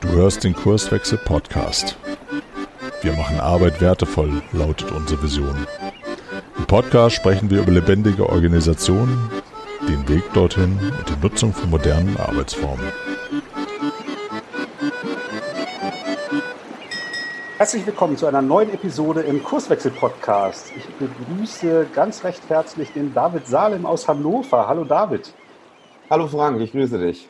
Du hörst den Kurswechsel Podcast. Wir machen Arbeit wertevoll, lautet unsere Vision. Im Podcast sprechen wir über lebendige Organisationen, den Weg dorthin und die Nutzung von modernen Arbeitsformen. Herzlich willkommen zu einer neuen Episode im Kurswechsel-Podcast. Ich begrüße ganz recht herzlich den David Salem aus Hannover. Hallo David. Hallo Frank, ich grüße dich.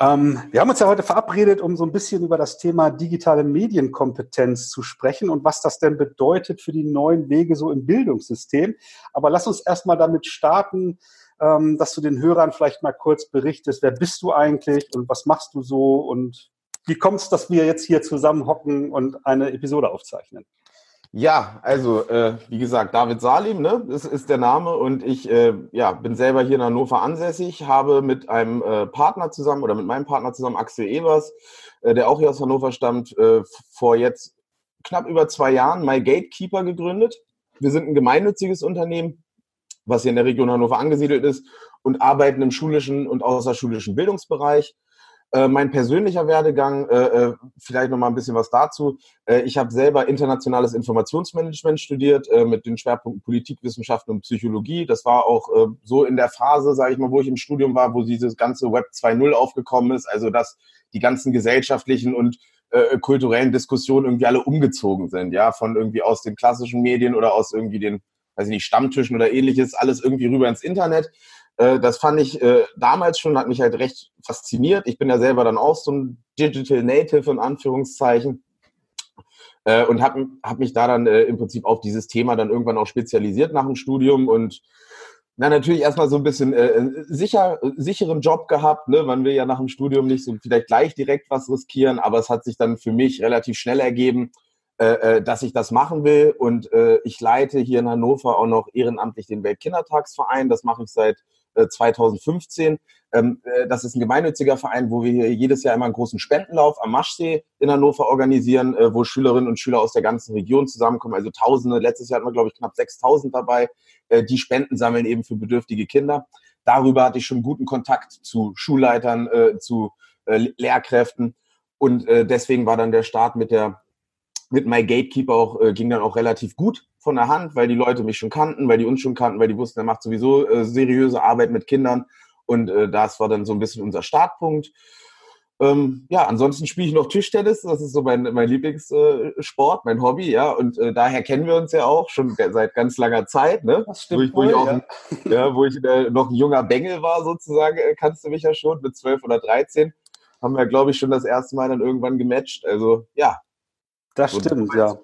Ähm, wir haben uns ja heute verabredet, um so ein bisschen über das Thema digitale Medienkompetenz zu sprechen und was das denn bedeutet für die neuen Wege so im Bildungssystem. Aber lass uns erstmal damit starten, ähm, dass du den Hörern vielleicht mal kurz berichtest, wer bist du eigentlich und was machst du so und wie kommt es, dass wir jetzt hier zusammen hocken und eine Episode aufzeichnen? Ja, also äh, wie gesagt, David Salim, ne, ist, ist der Name und ich äh, ja, bin selber hier in Hannover ansässig, habe mit einem äh, Partner zusammen oder mit meinem Partner zusammen, Axel Evers, äh, der auch hier aus Hannover stammt, äh, vor jetzt knapp über zwei Jahren My Gatekeeper gegründet. Wir sind ein gemeinnütziges Unternehmen, was hier in der Region Hannover angesiedelt ist und arbeiten im schulischen und außerschulischen Bildungsbereich. Äh, mein persönlicher Werdegang, äh, äh, vielleicht noch mal ein bisschen was dazu. Äh, ich habe selber internationales Informationsmanagement studiert äh, mit den Schwerpunkten Politikwissenschaften und Psychologie. Das war auch äh, so in der Phase, sage ich mal, wo ich im Studium war, wo dieses ganze Web 2.0 aufgekommen ist. Also dass die ganzen gesellschaftlichen und kulturellen Diskussionen irgendwie alle umgezogen sind, ja, von irgendwie aus den klassischen Medien oder aus irgendwie den, weiß ich nicht, Stammtischen oder ähnliches, alles irgendwie rüber ins Internet. Äh, das fand ich äh, damals schon, hat mich halt recht fasziniert. Ich bin ja selber dann auch so ein Digital Native in Anführungszeichen äh, und habe hab mich da dann äh, im Prinzip auf dieses Thema dann irgendwann auch spezialisiert nach dem Studium und na, natürlich erstmal so ein bisschen äh, sicher, sicheren Job gehabt, ne? Man will ja nach dem Studium nicht so vielleicht gleich direkt was riskieren, aber es hat sich dann für mich relativ schnell ergeben, äh, äh dass ich das machen will. Und äh, ich leite hier in Hannover auch noch ehrenamtlich den Weltkindertagsverein. Das mache ich seit 2015. Äh, ähm, äh, das ist ein gemeinnütziger Verein, wo wir hier jedes Jahr immer einen großen Spendenlauf am Maschsee in Hannover organisieren, äh, wo Schülerinnen und Schüler aus der ganzen Region zusammenkommen. Also Tausende. Letztes Jahr hatten wir, glaube ich, knapp 6000 dabei, die Spenden sammeln eben für bedürftige Kinder. Darüber hatte ich schon guten Kontakt zu Schulleitern, zu Lehrkräften. Und deswegen war dann der Start mit der mit My Gatekeeper auch, äh, ging dann auch relativ gut von der Hand, weil die Leute mich schon kannten, weil die uns schon kannten, weil die wussten, er macht sowieso äh, seriöse Arbeit mit Kindern. Und äh, das war dann so ein bisschen unser Startpunkt. Ähm, ja, ansonsten spiele ich noch Tischtennis. Das ist so mein, mein Lieblingssport, äh, mein Hobby, ja. Und äh, daher kennen wir uns ja auch schon seit ganz langer Zeit, ne? Das stimmt. Wo ich, wo ich, auch, ja. ja, wo ich äh, noch ein junger Bengel war, sozusagen, äh, kannst du mich ja schon, mit 12 oder 13. Haben wir, glaube ich, schon das erste Mal dann irgendwann gematcht. Also ja, das stimmt, ja.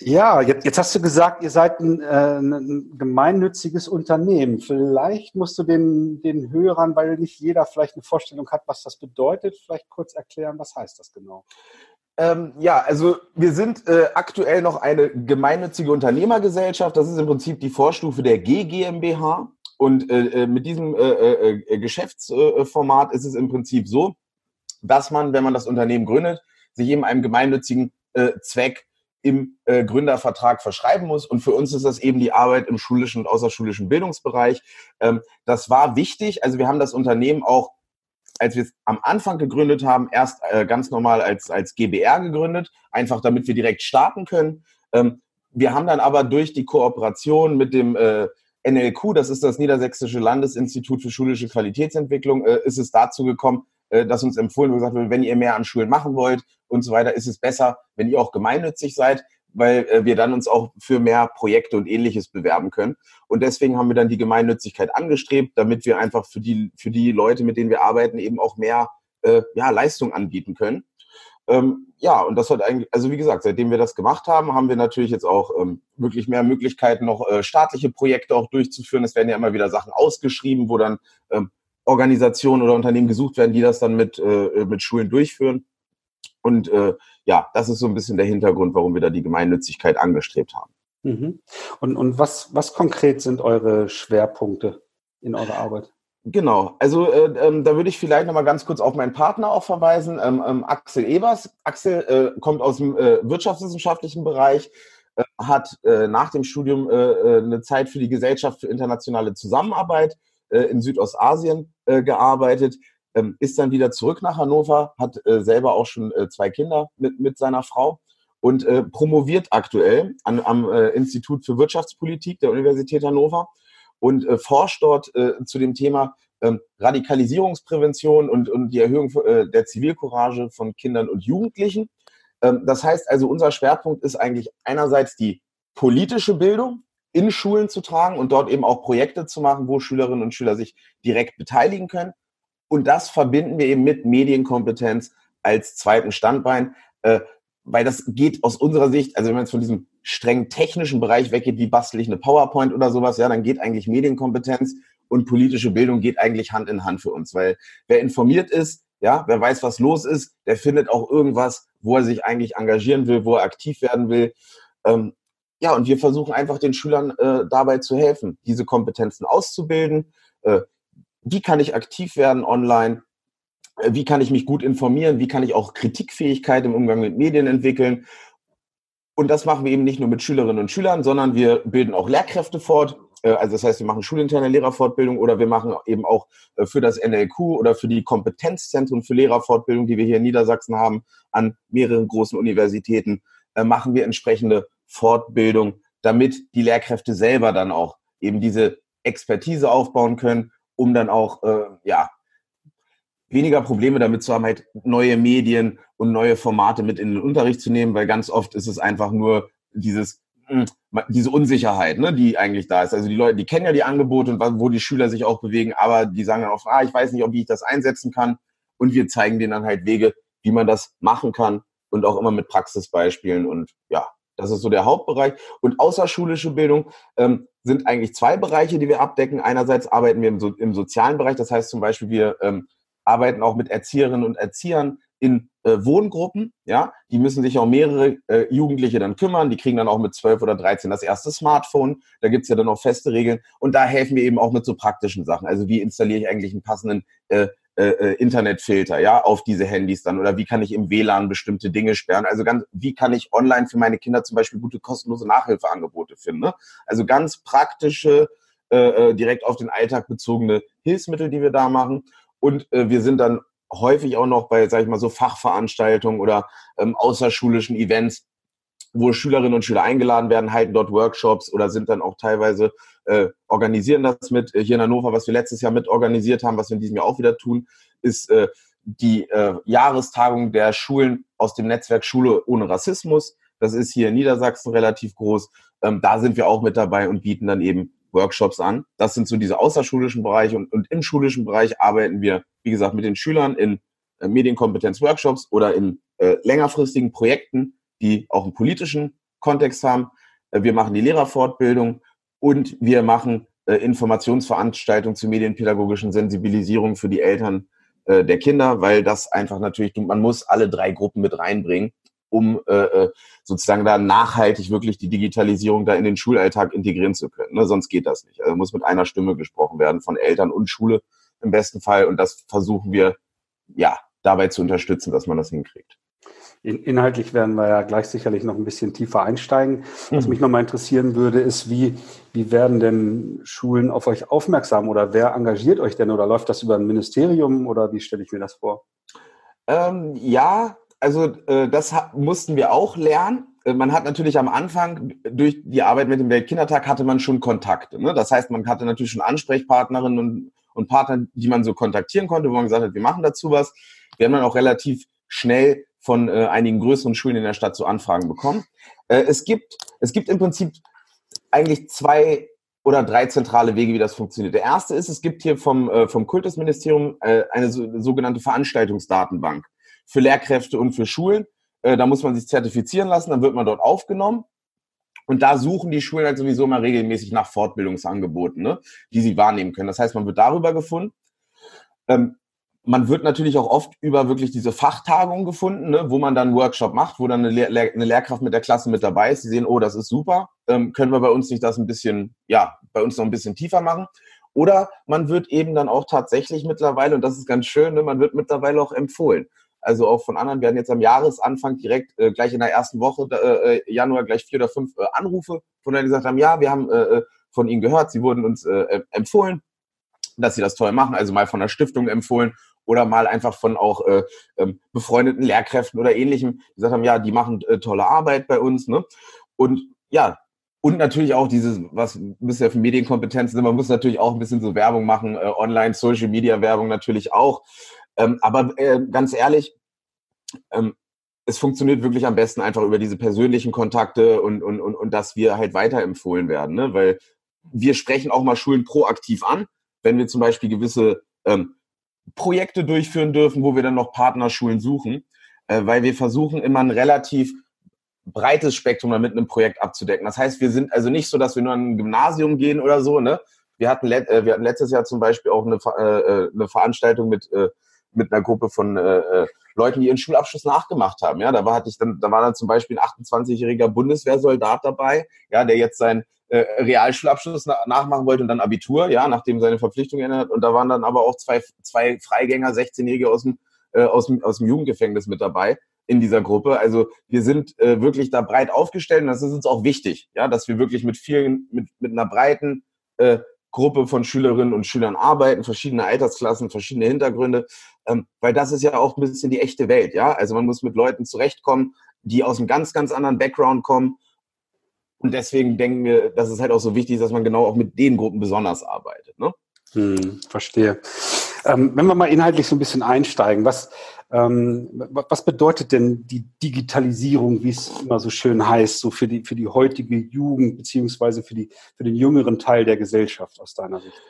Ja, jetzt, jetzt hast du gesagt, ihr seid ein, äh, ein gemeinnütziges Unternehmen. Vielleicht musst du den, den Hörern, weil nicht jeder vielleicht eine Vorstellung hat, was das bedeutet, vielleicht kurz erklären, was heißt das genau? Ähm, ja, also wir sind äh, aktuell noch eine gemeinnützige Unternehmergesellschaft. Das ist im Prinzip die Vorstufe der G GmbH. Und äh, äh mit diesem äh, äh, Geschäftsformat ist es im Prinzip so, dass man, wenn man das Unternehmen gründet, sich eben einem gemeinnützigen äh, Zweck im äh, Gründervertrag verschreiben muss. Und für uns ist das eben die Arbeit im schulischen und außerschulischen Bildungsbereich. Ähm, das war wichtig. Also wir haben das Unternehmen auch, als wir es am Anfang gegründet haben, erst äh, ganz normal als, als GBR gegründet, einfach damit wir direkt starten können. Ähm, wir haben dann aber durch die Kooperation mit dem äh, NLQ, das ist das Niedersächsische Landesinstitut für schulische Qualitätsentwicklung, äh, ist es dazu gekommen, äh, dass uns empfohlen wird, gesagt wird, wenn ihr mehr an Schulen machen wollt und so weiter, ist es besser, wenn ihr auch gemeinnützig seid, weil äh, wir dann uns auch für mehr Projekte und ähnliches bewerben können. Und deswegen haben wir dann die Gemeinnützigkeit angestrebt, damit wir einfach für die, für die Leute, mit denen wir arbeiten, eben auch mehr äh, ja, Leistung anbieten können. Ähm, ja, und das hat eigentlich, also wie gesagt, seitdem wir das gemacht haben, haben wir natürlich jetzt auch ähm, wirklich mehr Möglichkeiten, noch äh, staatliche Projekte auch durchzuführen. Es werden ja immer wieder Sachen ausgeschrieben, wo dann ähm, Organisationen oder Unternehmen gesucht werden, die das dann mit, äh, mit Schulen durchführen. Und äh, ja, das ist so ein bisschen der Hintergrund, warum wir da die Gemeinnützigkeit angestrebt haben. Mhm. Und, und was, was konkret sind eure Schwerpunkte in eurer Arbeit? Genau, also äh, ähm, da würde ich vielleicht nochmal ganz kurz auf meinen Partner auch verweisen, ähm, ähm, Axel Ebers. Axel äh, kommt aus dem äh, wirtschaftswissenschaftlichen Bereich, äh, hat nach dem Studium eine Zeit für die Gesellschaft für internationale Zusammenarbeit in Südostasien gearbeitet, ähm, ist dann wieder zurück nach Hannover, hat äh, selber auch schon äh, zwei Kinder mit, mit seiner Frau und äh, promoviert aktuell an, am äh, Institut für Wirtschaftspolitik der Universität Hannover und äh, forscht dort äh, zu dem Thema ähm, Radikalisierungsprävention und, und die Erhöhung äh, der Zivilcourage von Kindern und Jugendlichen. Ähm, das heißt also, unser Schwerpunkt ist eigentlich einerseits die politische Bildung in Schulen zu tragen und dort eben auch Projekte zu machen, wo Schülerinnen und Schüler sich direkt beteiligen können. Und das verbinden wir eben mit Medienkompetenz als zweiten Standbein, äh, weil das geht aus unserer Sicht, also wenn man jetzt von diesem streng technischen Bereich weggeht, wie bastel ich eine PowerPoint oder sowas, ja, dann geht eigentlich Medienkompetenz und politische Bildung geht eigentlich Hand in Hand für uns, weil wer informiert ist, ja, wer weiß, was los ist, der findet auch irgendwas, wo er sich eigentlich engagieren will, wo er aktiv werden will. Ähm, ja, und wir versuchen einfach den Schülern äh, dabei zu helfen, diese Kompetenzen auszubilden. Äh, wie kann ich aktiv werden online? Äh, wie kann ich mich gut informieren? Wie kann ich auch Kritikfähigkeit im Umgang mit Medien entwickeln? Und das machen wir eben nicht nur mit Schülerinnen und Schülern, sondern wir bilden auch Lehrkräfte fort. Äh, also das heißt, wir machen schulinterne Lehrerfortbildung oder wir machen eben auch äh, für das NLQ oder für die Kompetenzzentren für Lehrerfortbildung, die wir hier in Niedersachsen haben, an mehreren großen Universitäten, äh, machen wir entsprechende Fortbildung, damit die Lehrkräfte selber dann auch eben diese Expertise aufbauen können, um dann auch ja weniger Probleme damit zu haben, halt neue Medien und neue Formate mit in den Unterricht zu nehmen, weil ganz oft ist es einfach nur dieses hm, diese Unsicherheit, ne, die eigentlich da ist. Also die Leute, die kennen ja die Angebote und wo die Schüler sich auch bewegen, aber die sagen dann auch, ah, ich weiß nicht, ob ich das einsetzen kann. Und wir zeigen denen dann halt Wege, wie man das machen kann und auch immer mit Praxisbeispielen. Und ja, das ist so der Hauptbereich. Und außerschulische Bildung ähm, sind eigentlich zwei Bereiche, die wir abdecken. Einerseits arbeiten wir im, so im sozialen Bereich, das heißt zum Beispiel, wir ähm, arbeiten auch mit Erzieherinnen und Erziehern in äh, Wohngruppen, ja, die müssen sich auch mehrere äh, Jugendliche dann kümmern, die kriegen dann auch mit 12 oder 13 das erste Smartphone, da gibt's ja dann auch feste Regeln und da helfen wir eben auch mit so praktischen Sachen. Also wie installiere ich eigentlich einen passenden äh, äh, äh Internetfilter, ja, auf diese Handys dann oder wie kann ich im WLAN bestimmte Dinge sperren? Also ganz, wie kann ich online für meine Kinder zum Beispiel gute kostenlose Nachhilfeangebote finden? Ne? Also ganz praktische, äh, äh direkt auf den Alltag bezogene Hilfsmittel, die wir da machen. Und äh, wir sind dann häufig auch noch bei, sag ich mal, so Fachveranstaltungen oder ähm, außerschulischen Events, wo Schülerinnen und Schüler eingeladen werden, halten dort Workshops oder sind dann auch teilweise, äh, organisieren das mit. Hier in Hannover, was wir letztes Jahr mit organisiert haben, was wir in diesem Jahr auch wieder tun, ist äh, die äh, Jahrestagung der Schulen aus dem Netzwerk Schule ohne Rassismus. Das ist hier in Niedersachsen relativ groß. Ähm, da sind wir auch mit dabei und bieten dann eben Workshops an. Das sind so diese außerschulischen Bereiche und, und im schulischen Bereich arbeiten wir, wie gesagt, mit den Schülern in äh, Medienkompetenz-Workshops oder in äh, längerfristigen Projekten, die auch einen politischen Kontext haben. Äh, wir machen die Lehrerfortbildung und wir machen äh, Informationsveranstaltungen zur medienpädagogischen Sensibilisierung für die Eltern äh, der Kinder, weil das einfach natürlich, man muss alle drei Gruppen mit reinbringen um sozusagen da nachhaltig wirklich die Digitalisierung da in den Schulalltag integrieren zu können. Ne? Sonst geht das nicht. Also muss mit einer Stimme gesprochen werden von Eltern und Schule im besten Fall. Und das versuchen wir ja dabei zu unterstützen, dass man das hinkriegt. Inhaltlich werden wir ja gleich sicherlich noch ein bisschen tiefer einsteigen. Was mhm. mich nochmal interessieren würde, ist, wie, wie werden denn Schulen auf euch aufmerksam oder wer engagiert euch denn oder läuft das über ein Ministerium oder wie stelle ich mir das vor? Ähm, ja, also äh, das mussten wir auch lernen. Äh, man hat natürlich am Anfang durch die Arbeit mit dem Weltkindertag hatte man schon Kontakte. Ne? Das heißt, man hatte natürlich schon Ansprechpartnerinnen und, und Partner, die man so kontaktieren konnte, wo man gesagt hat, wir machen dazu was. Wir haben dann auch relativ schnell von äh, einigen größeren Schulen in der Stadt so Anfragen bekommen. Äh, es gibt es gibt im Prinzip eigentlich zwei oder drei zentrale Wege, wie das funktioniert. Der erste ist, es gibt hier vom, äh, vom Kultusministerium äh, eine so, sogenannte Veranstaltungsdatenbank für Lehrkräfte und für Schulen. Äh, da muss man sich zertifizieren lassen, dann wird man dort aufgenommen. Und da suchen die Schulen halt sowieso mal regelmäßig nach Fortbildungsangeboten, ne, die sie wahrnehmen können. Das heißt, man wird darüber gefunden. Ähm, man wird natürlich auch oft über wirklich diese Fachtagungen gefunden, ne, wo man dann einen Workshop macht, wo dann eine, Lehr eine Lehrkraft mit der Klasse mit dabei ist. Die sehen, oh, das ist super. Ähm, können wir bei uns nicht das ein bisschen, ja, bei uns noch ein bisschen tiefer machen? Oder man wird eben dann auch tatsächlich mittlerweile, und das ist ganz schön, ne, man wird mittlerweile auch empfohlen also auch von anderen. Hatten jetzt am Jahresanfang direkt äh, gleich in der ersten Woche, äh, äh, Januar, gleich vier oder fünf äh, Anrufe, von denen gesagt haben, ja, wir haben äh, äh, von Ihnen gehört, Sie wurden uns empfohlen, dass Sie das toll machen, also mal von der Stiftung empfohlen oder mal einfach von auch äh, ähm, befreundeten Lehrkräften oder ähnlichem, die gesagt haben, ja, die machen äh, tolle Arbeit bei uns. Ne? Und ja, und natürlich auch dieses, was ein bisschen für Medienkompetenz sind, man muss natürlich auch ein bisschen so Werbung machen, äh, online, Social Media Werbung natürlich auch. Ähm, aber äh, ganz ehrlich, ähm, es funktioniert wirklich am besten einfach über diese persönlichen Kontakte und, und, und, und dass wir halt weiterempfohlen werden. Ne? Weil wir sprechen auch mal Schulen proaktiv an, wenn wir zum Beispiel gewisse ähm, Projekte durchführen dürfen, wo wir dann noch Partnerschulen suchen, äh, weil wir versuchen immer ein relativ breites Spektrum mit einem Projekt abzudecken. Das heißt, wir sind also nicht so, dass wir nur an ein Gymnasium gehen oder so. Ne? Wir, hatten äh, wir hatten letztes Jahr zum Beispiel auch eine, äh, äh, eine Veranstaltung mit, äh, mit einer Gruppe von äh, äh, Leuten, die ihren Schulabschluss nachgemacht haben. Ja, da war hatte ich dann, da war dann zum Beispiel ein 28-jähriger Bundeswehrsoldat dabei, ja, der jetzt seinen äh, Realschulabschluss na nachmachen wollte und dann Abitur, ja, nachdem seine Verpflichtung geändert hat. Und da waren dann aber auch zwei, zwei Freigänger, 16-Jährige aus dem, äh, aus, dem, aus dem Jugendgefängnis mit dabei in dieser Gruppe. Also wir sind äh, wirklich da breit aufgestellt und das ist uns auch wichtig, ja, dass wir wirklich mit vielen, mit, mit einer breiten äh, Gruppe von Schülerinnen und Schülern arbeiten, verschiedene Altersklassen, verschiedene Hintergründe, ähm, weil das ist ja auch ein bisschen die echte Welt, ja. Also man muss mit Leuten zurechtkommen, die aus einem ganz, ganz anderen Background kommen und deswegen denken wir, dass es halt auch so wichtig ist, dass man genau auch mit den Gruppen besonders arbeitet. Ne? Hm, verstehe. Ähm, wenn wir mal inhaltlich so ein bisschen einsteigen, was, was bedeutet denn die Digitalisierung, wie es immer so schön heißt, so für die, für die heutige Jugend beziehungsweise für, die, für den jüngeren Teil der Gesellschaft aus deiner Sicht?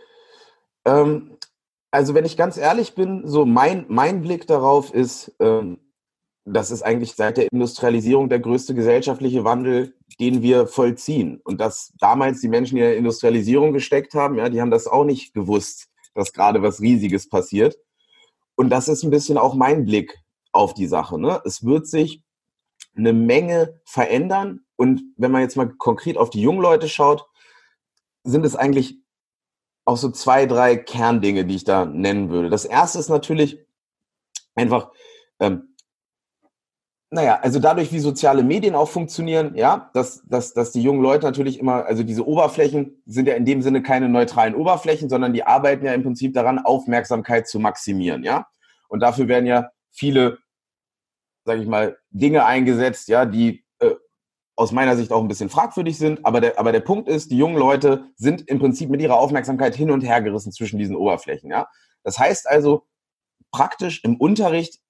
Ähm, also wenn ich ganz ehrlich bin, so mein, mein Blick darauf ist, ähm, das ist eigentlich seit der Industrialisierung der größte gesellschaftliche Wandel, den wir vollziehen. Und dass damals die Menschen, die in der Industrialisierung gesteckt haben, ja, die haben das auch nicht gewusst, dass gerade was Riesiges passiert. Und das ist ein bisschen auch mein Blick auf die Sache. Ne? Es wird sich eine Menge verändern. Und wenn man jetzt mal konkret auf die jungen Leute schaut, sind es eigentlich auch so zwei, drei Kerndinge, die ich da nennen würde. Das erste ist natürlich einfach, ähm, naja, also dadurch, wie soziale Medien auch funktionieren, ja, dass, dass, dass die jungen Leute natürlich immer, also diese Oberflächen sind ja in dem Sinne keine neutralen Oberflächen, sondern die arbeiten ja im Prinzip daran, Aufmerksamkeit zu maximieren, ja. Und dafür werden ja viele, sage ich mal, Dinge eingesetzt, ja, die äh, aus meiner Sicht auch ein bisschen fragwürdig sind. Aber der, aber der Punkt ist, die jungen Leute sind im Prinzip mit ihrer Aufmerksamkeit hin und her gerissen zwischen diesen Oberflächen, ja. Das heißt also, praktisch im Unterricht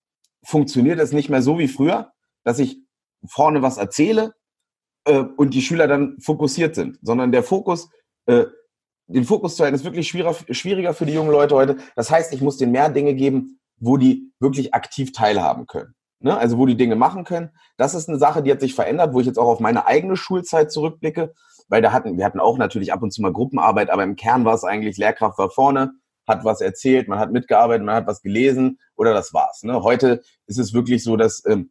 funktioniert es nicht mehr so wie früher, dass ich vorne was erzähle äh, und die Schüler dann fokussiert sind, sondern der Fokus, äh, den Fokus zu halten, ist wirklich schwieriger, schwieriger für die jungen Leute heute. Das heißt, ich muss denen mehr Dinge geben, wo die wirklich aktiv teilhaben können. Ne? Also wo die Dinge machen können. Das ist eine Sache, die hat sich verändert, wo ich jetzt auch auf meine eigene Schulzeit zurückblicke, weil da hatten, wir hatten auch natürlich ab und zu mal Gruppenarbeit, aber im Kern war es eigentlich, Lehrkraft war vorne, hat was erzählt, man hat mitgearbeitet, man hat was gelesen oder das war's. Ne? Heute ist es wirklich so, dass ähm,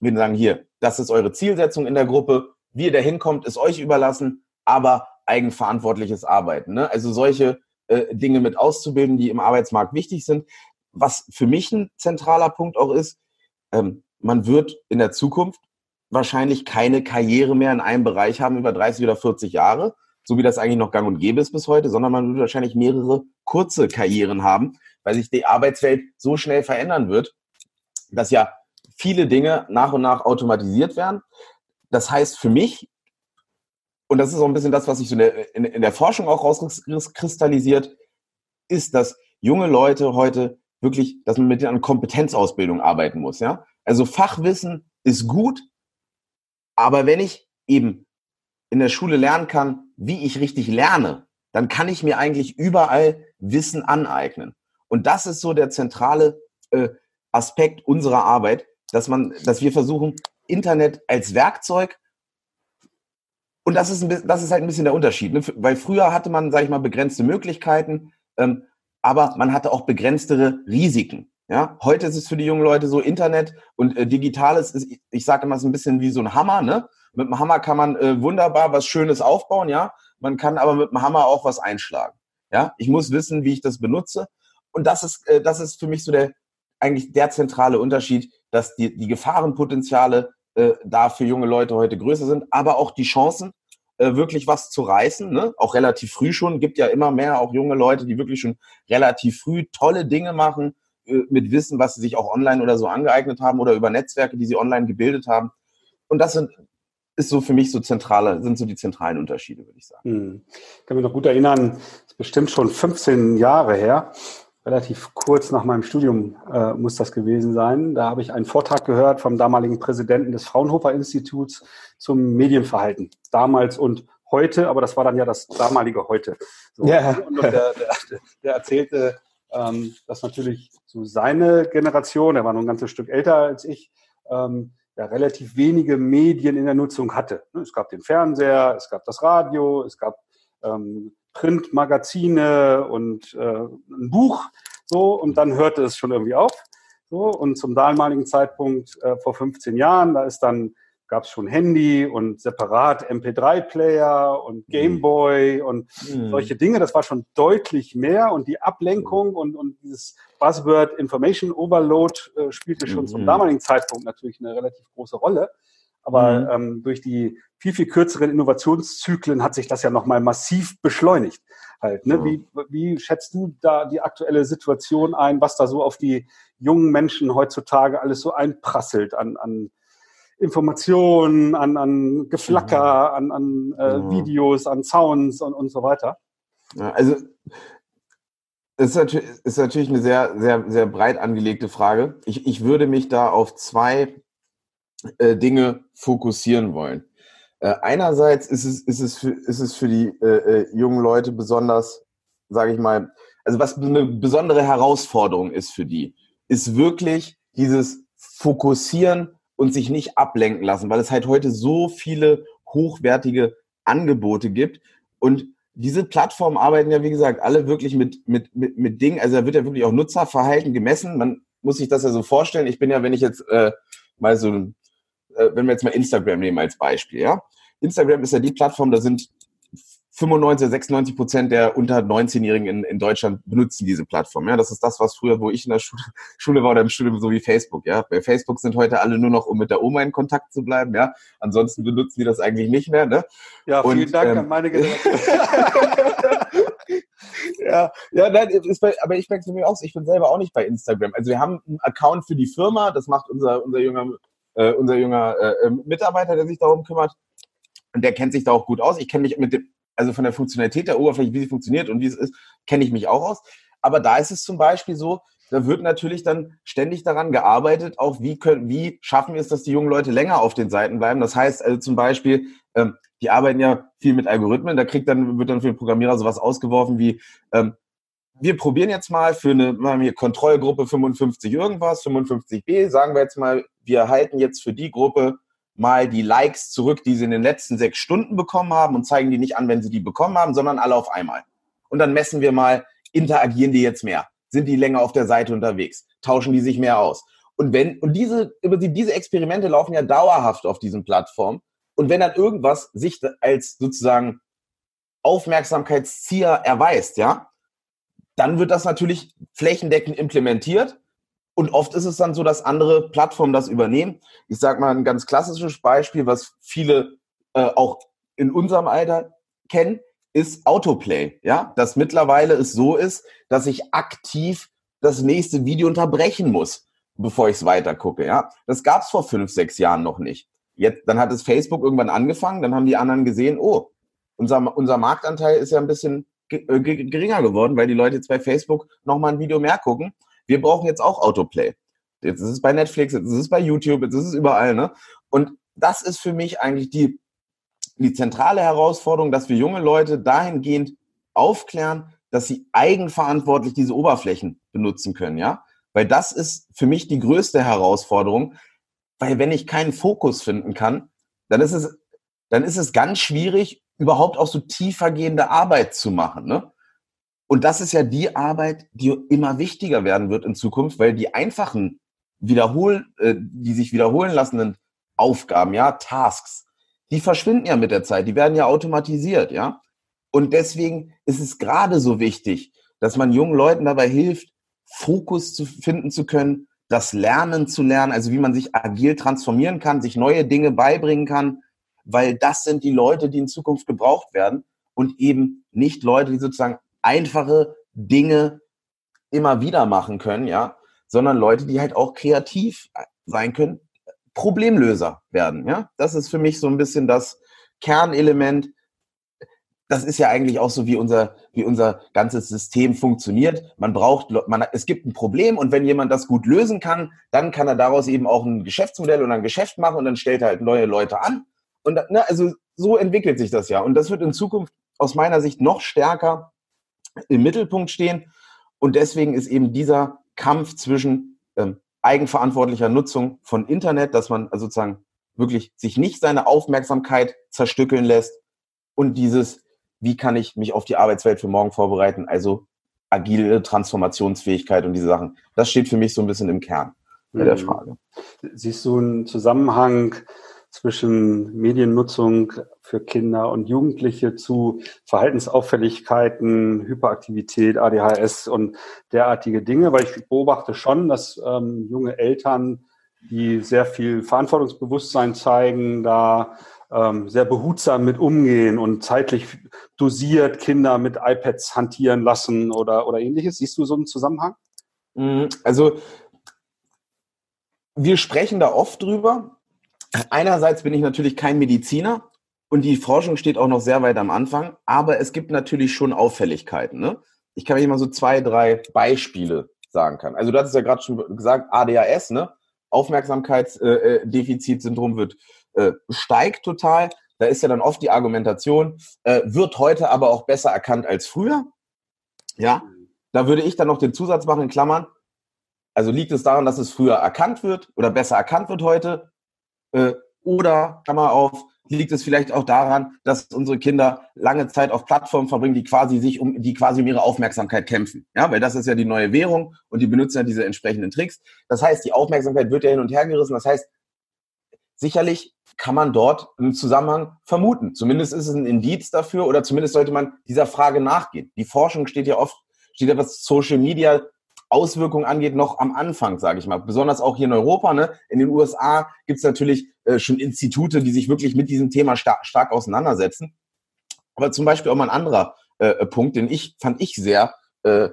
wir sagen, hier, das ist eure Zielsetzung in der Gruppe, wie ihr da hinkommt, ist euch überlassen, aber eigenverantwortliches Arbeiten. Ne? Also solche äh, Dinge mit auszubilden, die im Arbeitsmarkt wichtig sind. Was für mich ein zentraler Punkt auch ist, ähm, man wird in der Zukunft wahrscheinlich keine Karriere mehr in einem Bereich haben über 30 oder 40 Jahre, so wie das eigentlich noch gang und gäbe ist bis heute, sondern man wird wahrscheinlich mehrere kurze Karrieren haben, weil sich die Arbeitswelt so schnell verändern wird, dass ja viele Dinge nach und nach automatisiert werden. Das heißt für mich, und das ist auch ein bisschen das, was sich so in in der Forschung auch rauskristallisiert, ist, dass junge Leute heute wirklich, dass man mit denen an Kompetenzausbildung arbeiten muss. Ja? Also Fachwissen ist gut, aber wenn ich eben in der Schule lernen kann, wie ich richtig lerne, dann kann ich mir eigentlich überall Wissen aneignen. Und das ist so der zentrale äh, Aspekt unserer Arbeit, dass man, dass wir versuchen, Internet als Werkzeug und das ist, ein, das ist halt ein bisschen der Unterschied, ne? weil früher hatte man, sage ich mal, begrenzte Möglichkeiten, ähm, aber man hatte auch begrenztere Risiken. Ja, heute ist es für die jungen Leute so Internet und äh, Digitales ist, ich sage immer, so ein bisschen wie so ein Hammer. Ne? Mit dem Hammer kann man äh, wunderbar was Schönes aufbauen, ja. Man kann aber mit dem Hammer auch was einschlagen. Ja, ich muss wissen, wie ich das benutze. Und das ist, äh, das ist für mich so der, eigentlich der zentrale Unterschied, dass die, die Gefahrenpotenziale äh, da für junge Leute heute größer sind, aber auch die Chancen, äh, wirklich was zu reißen, ne? auch relativ früh schon. Gibt ja immer mehr auch junge Leute, die wirklich schon relativ früh tolle Dinge machen, äh, mit Wissen, was sie sich auch online oder so angeeignet haben oder über Netzwerke, die sie online gebildet haben. Und das sind, ist so für mich so zentrale, sind so die zentralen Unterschiede, würde ich sagen. Hm. Ich kann mich noch gut erinnern, das ist bestimmt schon 15 Jahre her, relativ kurz nach meinem Studium äh, muss das gewesen sein. Da habe ich einen Vortrag gehört vom damaligen Präsidenten des Fraunhofer Instituts zum Medienverhalten. Damals und heute, aber das war dann ja das damalige heute. So. Ja. Und der, der, der erzählte, ähm, dass natürlich so seine Generation, er war noch ein ganzes Stück älter als ich, ähm, ja relativ wenige Medien in der Nutzung hatte. Es gab den Fernseher, es gab das Radio, es gab ähm, Printmagazine und äh, ein Buch, so, und dann hörte es schon irgendwie auf. So, und zum damaligen Zeitpunkt äh, vor 15 Jahren, da ist dann gab es schon Handy und separat MP3-Player und mhm. Gameboy und mhm. solche Dinge. Das war schon deutlich mehr und die Ablenkung und, und dieses Buzzword Information Overload äh, spielte schon mhm. zum damaligen Zeitpunkt natürlich eine relativ große Rolle. Aber mhm. ähm, durch die viel, viel kürzeren Innovationszyklen hat sich das ja nochmal massiv beschleunigt. Halt, ne? Wie, wie schätzt du da die aktuelle Situation ein, was da so auf die jungen Menschen heutzutage alles so einprasselt an, an Informationen, an, an Geflacker, mhm. an, an äh, mhm. Videos, an Sounds und, und so weiter? Ja, also ist natürlich, ist natürlich eine sehr, sehr, sehr breit angelegte Frage. Ich, ich würde mich da auf zwei äh, Dinge fokussieren wollen. Äh, einerseits ist es, ist es, für, ist es für die äh, äh jungen Leute besonders, sage ich mal, also was eine besondere Herausforderung ist für die, ist wirklich dieses Fokussieren und sich nicht ablenken lassen, weil es halt heute so viele hochwertige Angebote gibt und diese Plattformen arbeiten ja, wie gesagt, alle wirklich mit, mit, mit, mit Dingen, also da wird ja wirklich auch Nutzerverhalten gemessen. Man muss sich das ja so vorstellen. Ich bin ja, wenn ich jetzt äh, mal so, äh, wenn wir jetzt mal Instagram nehmen als Beispiel, ja. Instagram ist ja die Plattform, da sind 95, 96 Prozent der unter 19-Jährigen in, in Deutschland benutzen diese Plattform. Ja, das ist das, was früher, wo ich in der Schule, Schule war oder im Studium, so wie Facebook. Ja, bei Facebook sind heute alle nur noch, um mit der Oma in Kontakt zu bleiben. Ja, ansonsten benutzen die das eigentlich nicht mehr. Ne? Ja, vielen Und, Dank ähm, an meine Generation. ja, ja, nein, ist bei, aber ich merke es mir auch, ich bin selber auch nicht bei Instagram. Also wir haben einen Account für die Firma, das macht unser, unser junger, äh, unser junger äh, Mitarbeiter, der sich darum kümmert. Und der kennt sich da auch gut aus. Ich kenne mich mit dem, also von der Funktionalität der Oberfläche, wie sie funktioniert und wie es ist, kenne ich mich auch aus. Aber da ist es zum Beispiel so, da wird natürlich dann ständig daran gearbeitet, auch wie können, wie schaffen wir es, dass die jungen Leute länger auf den Seiten bleiben. Das heißt also zum Beispiel, ähm, die arbeiten ja viel mit Algorithmen, da kriegt dann, wird dann für den Programmierer sowas ausgeworfen wie, ähm, wir probieren jetzt mal für eine haben hier Kontrollgruppe 55 irgendwas, 55b, sagen wir jetzt mal, wir halten jetzt für die Gruppe mal die Likes zurück, die sie in den letzten sechs Stunden bekommen haben und zeigen die nicht an, wenn sie die bekommen haben, sondern alle auf einmal. Und dann messen wir mal, interagieren die jetzt mehr? Sind die länger auf der Seite unterwegs? Tauschen die sich mehr aus? Und wenn, und diese, diese Experimente laufen ja dauerhaft auf diesen Plattformen. Und wenn dann irgendwas sich als sozusagen Aufmerksamkeitszieher erweist, ja, dann wird das natürlich flächendeckend implementiert und oft ist es dann so, dass andere Plattformen das übernehmen. Ich sage mal ein ganz klassisches Beispiel, was viele äh, auch in unserem Alter kennen, ist Autoplay. Ja, dass mittlerweile es so ist, dass ich aktiv das nächste Video unterbrechen muss, bevor ich es weiter gucke. Ja, das gab es vor fünf, sechs Jahren noch nicht. Jetzt, dann hat es Facebook irgendwann angefangen, dann haben die anderen gesehen, oh, unser, unser Marktanteil ist ja ein bisschen äh, geringer geworden, weil die Leute jetzt bei Facebook nochmal ein Video mehr gucken wir brauchen jetzt auch Autoplay. Jetzt ist es bei Netflix, jetzt ist es bei YouTube, jetzt ist es überall, ne? Und das ist für mich eigentlich die, die zentrale Herausforderung, dass wir junge Leute dahingehend aufklären, dass sie eigenverantwortlich diese Oberflächen benutzen können, ja? Weil das ist für mich die größte Herausforderung, weil wenn ich keinen Fokus finden kann, dann ist es, dann ist es ganz schwierig, überhaupt auch so tiefergehende Arbeit zu machen, ne? Und das ist ja die Arbeit, die immer wichtiger werden wird in Zukunft, weil die einfachen, wiederhol, äh, die sich wiederholen lassenden Aufgaben, ja, Tasks, die verschwinden ja mit der Zeit, die werden ja automatisiert, ja. Und deswegen ist es gerade so wichtig, dass man jungen Leuten dabei hilft, Fokus zu finden zu können, das Lernen zu lernen, also wie man sich agil transformieren kann, sich neue Dinge beibringen kann, weil das sind die Leute, die in Zukunft gebraucht werden und eben nicht Leute, die sozusagen einfache Dinge immer wieder machen können, ja, sondern Leute, die halt auch kreativ sein können, Problemlöser werden. Ja, das ist für mich so ein bisschen das Kernelement. Das ist ja eigentlich auch so, wie unser, wie unser ganzes System funktioniert. Man braucht, man, es gibt ein Problem und wenn jemand das gut lösen kann, dann kann er daraus eben auch ein Geschäftsmodell oder ein Geschäft machen und dann stellt er halt neue Leute an. Und ne, also so entwickelt sich das ja. Und das wird in Zukunft aus meiner Sicht noch stärker im Mittelpunkt stehen. Und deswegen ist eben dieser Kampf zwischen ähm, eigenverantwortlicher Nutzung von Internet, dass man also sozusagen wirklich sich nicht seine Aufmerksamkeit zerstückeln lässt und dieses, wie kann ich mich auf die Arbeitswelt für morgen vorbereiten, also agile Transformationsfähigkeit und diese Sachen. Das steht für mich so ein bisschen im Kern mhm. der Frage. Siehst du einen Zusammenhang zwischen Mediennutzung für Kinder und Jugendliche zu Verhaltensauffälligkeiten, Hyperaktivität, ADHS und derartige Dinge, weil ich beobachte schon, dass ähm, junge Eltern, die sehr viel Verantwortungsbewusstsein zeigen, da ähm, sehr behutsam mit umgehen und zeitlich dosiert Kinder mit iPads hantieren lassen oder, oder ähnliches. Siehst du so einen Zusammenhang? Mm, also wir sprechen da oft drüber. Einerseits bin ich natürlich kein Mediziner und die Forschung steht auch noch sehr weit am Anfang, aber es gibt natürlich schon Auffälligkeiten. Ne? Ich kann mir mal so zwei, drei Beispiele sagen kann. Also du hattest ja gerade schon gesagt, ADHS, ne? Aufmerksamkeitsdefizitsyndrom wird äh, steigt total. Da ist ja dann oft die Argumentation, äh, wird heute aber auch besser erkannt als früher. Ja, da würde ich dann noch den Zusatz machen in Klammern. Also liegt es daran, dass es früher erkannt wird oder besser erkannt wird heute? Äh, oder, Klammer auf, liegt es vielleicht auch daran, dass unsere Kinder lange Zeit auf Plattformen verbringen, die quasi sich um, die quasi um ihre Aufmerksamkeit kämpfen. Ja, weil das ist ja die neue Währung und die benutzen ja diese entsprechenden Tricks. Das heißt, die Aufmerksamkeit wird ja hin und her gerissen. Das heißt, sicherlich kann man dort einen Zusammenhang vermuten. Zumindest ist es ein Indiz dafür oder zumindest sollte man dieser Frage nachgehen. Die Forschung steht ja oft, steht ja was Social Media Auswirkungen angeht, noch am Anfang, sage ich mal. Besonders auch hier in Europa. Ne? In den USA gibt es natürlich äh, schon Institute, die sich wirklich mit diesem Thema star stark auseinandersetzen. Aber zum Beispiel auch mal ein anderer äh, Punkt, den ich fand ich sehr äh,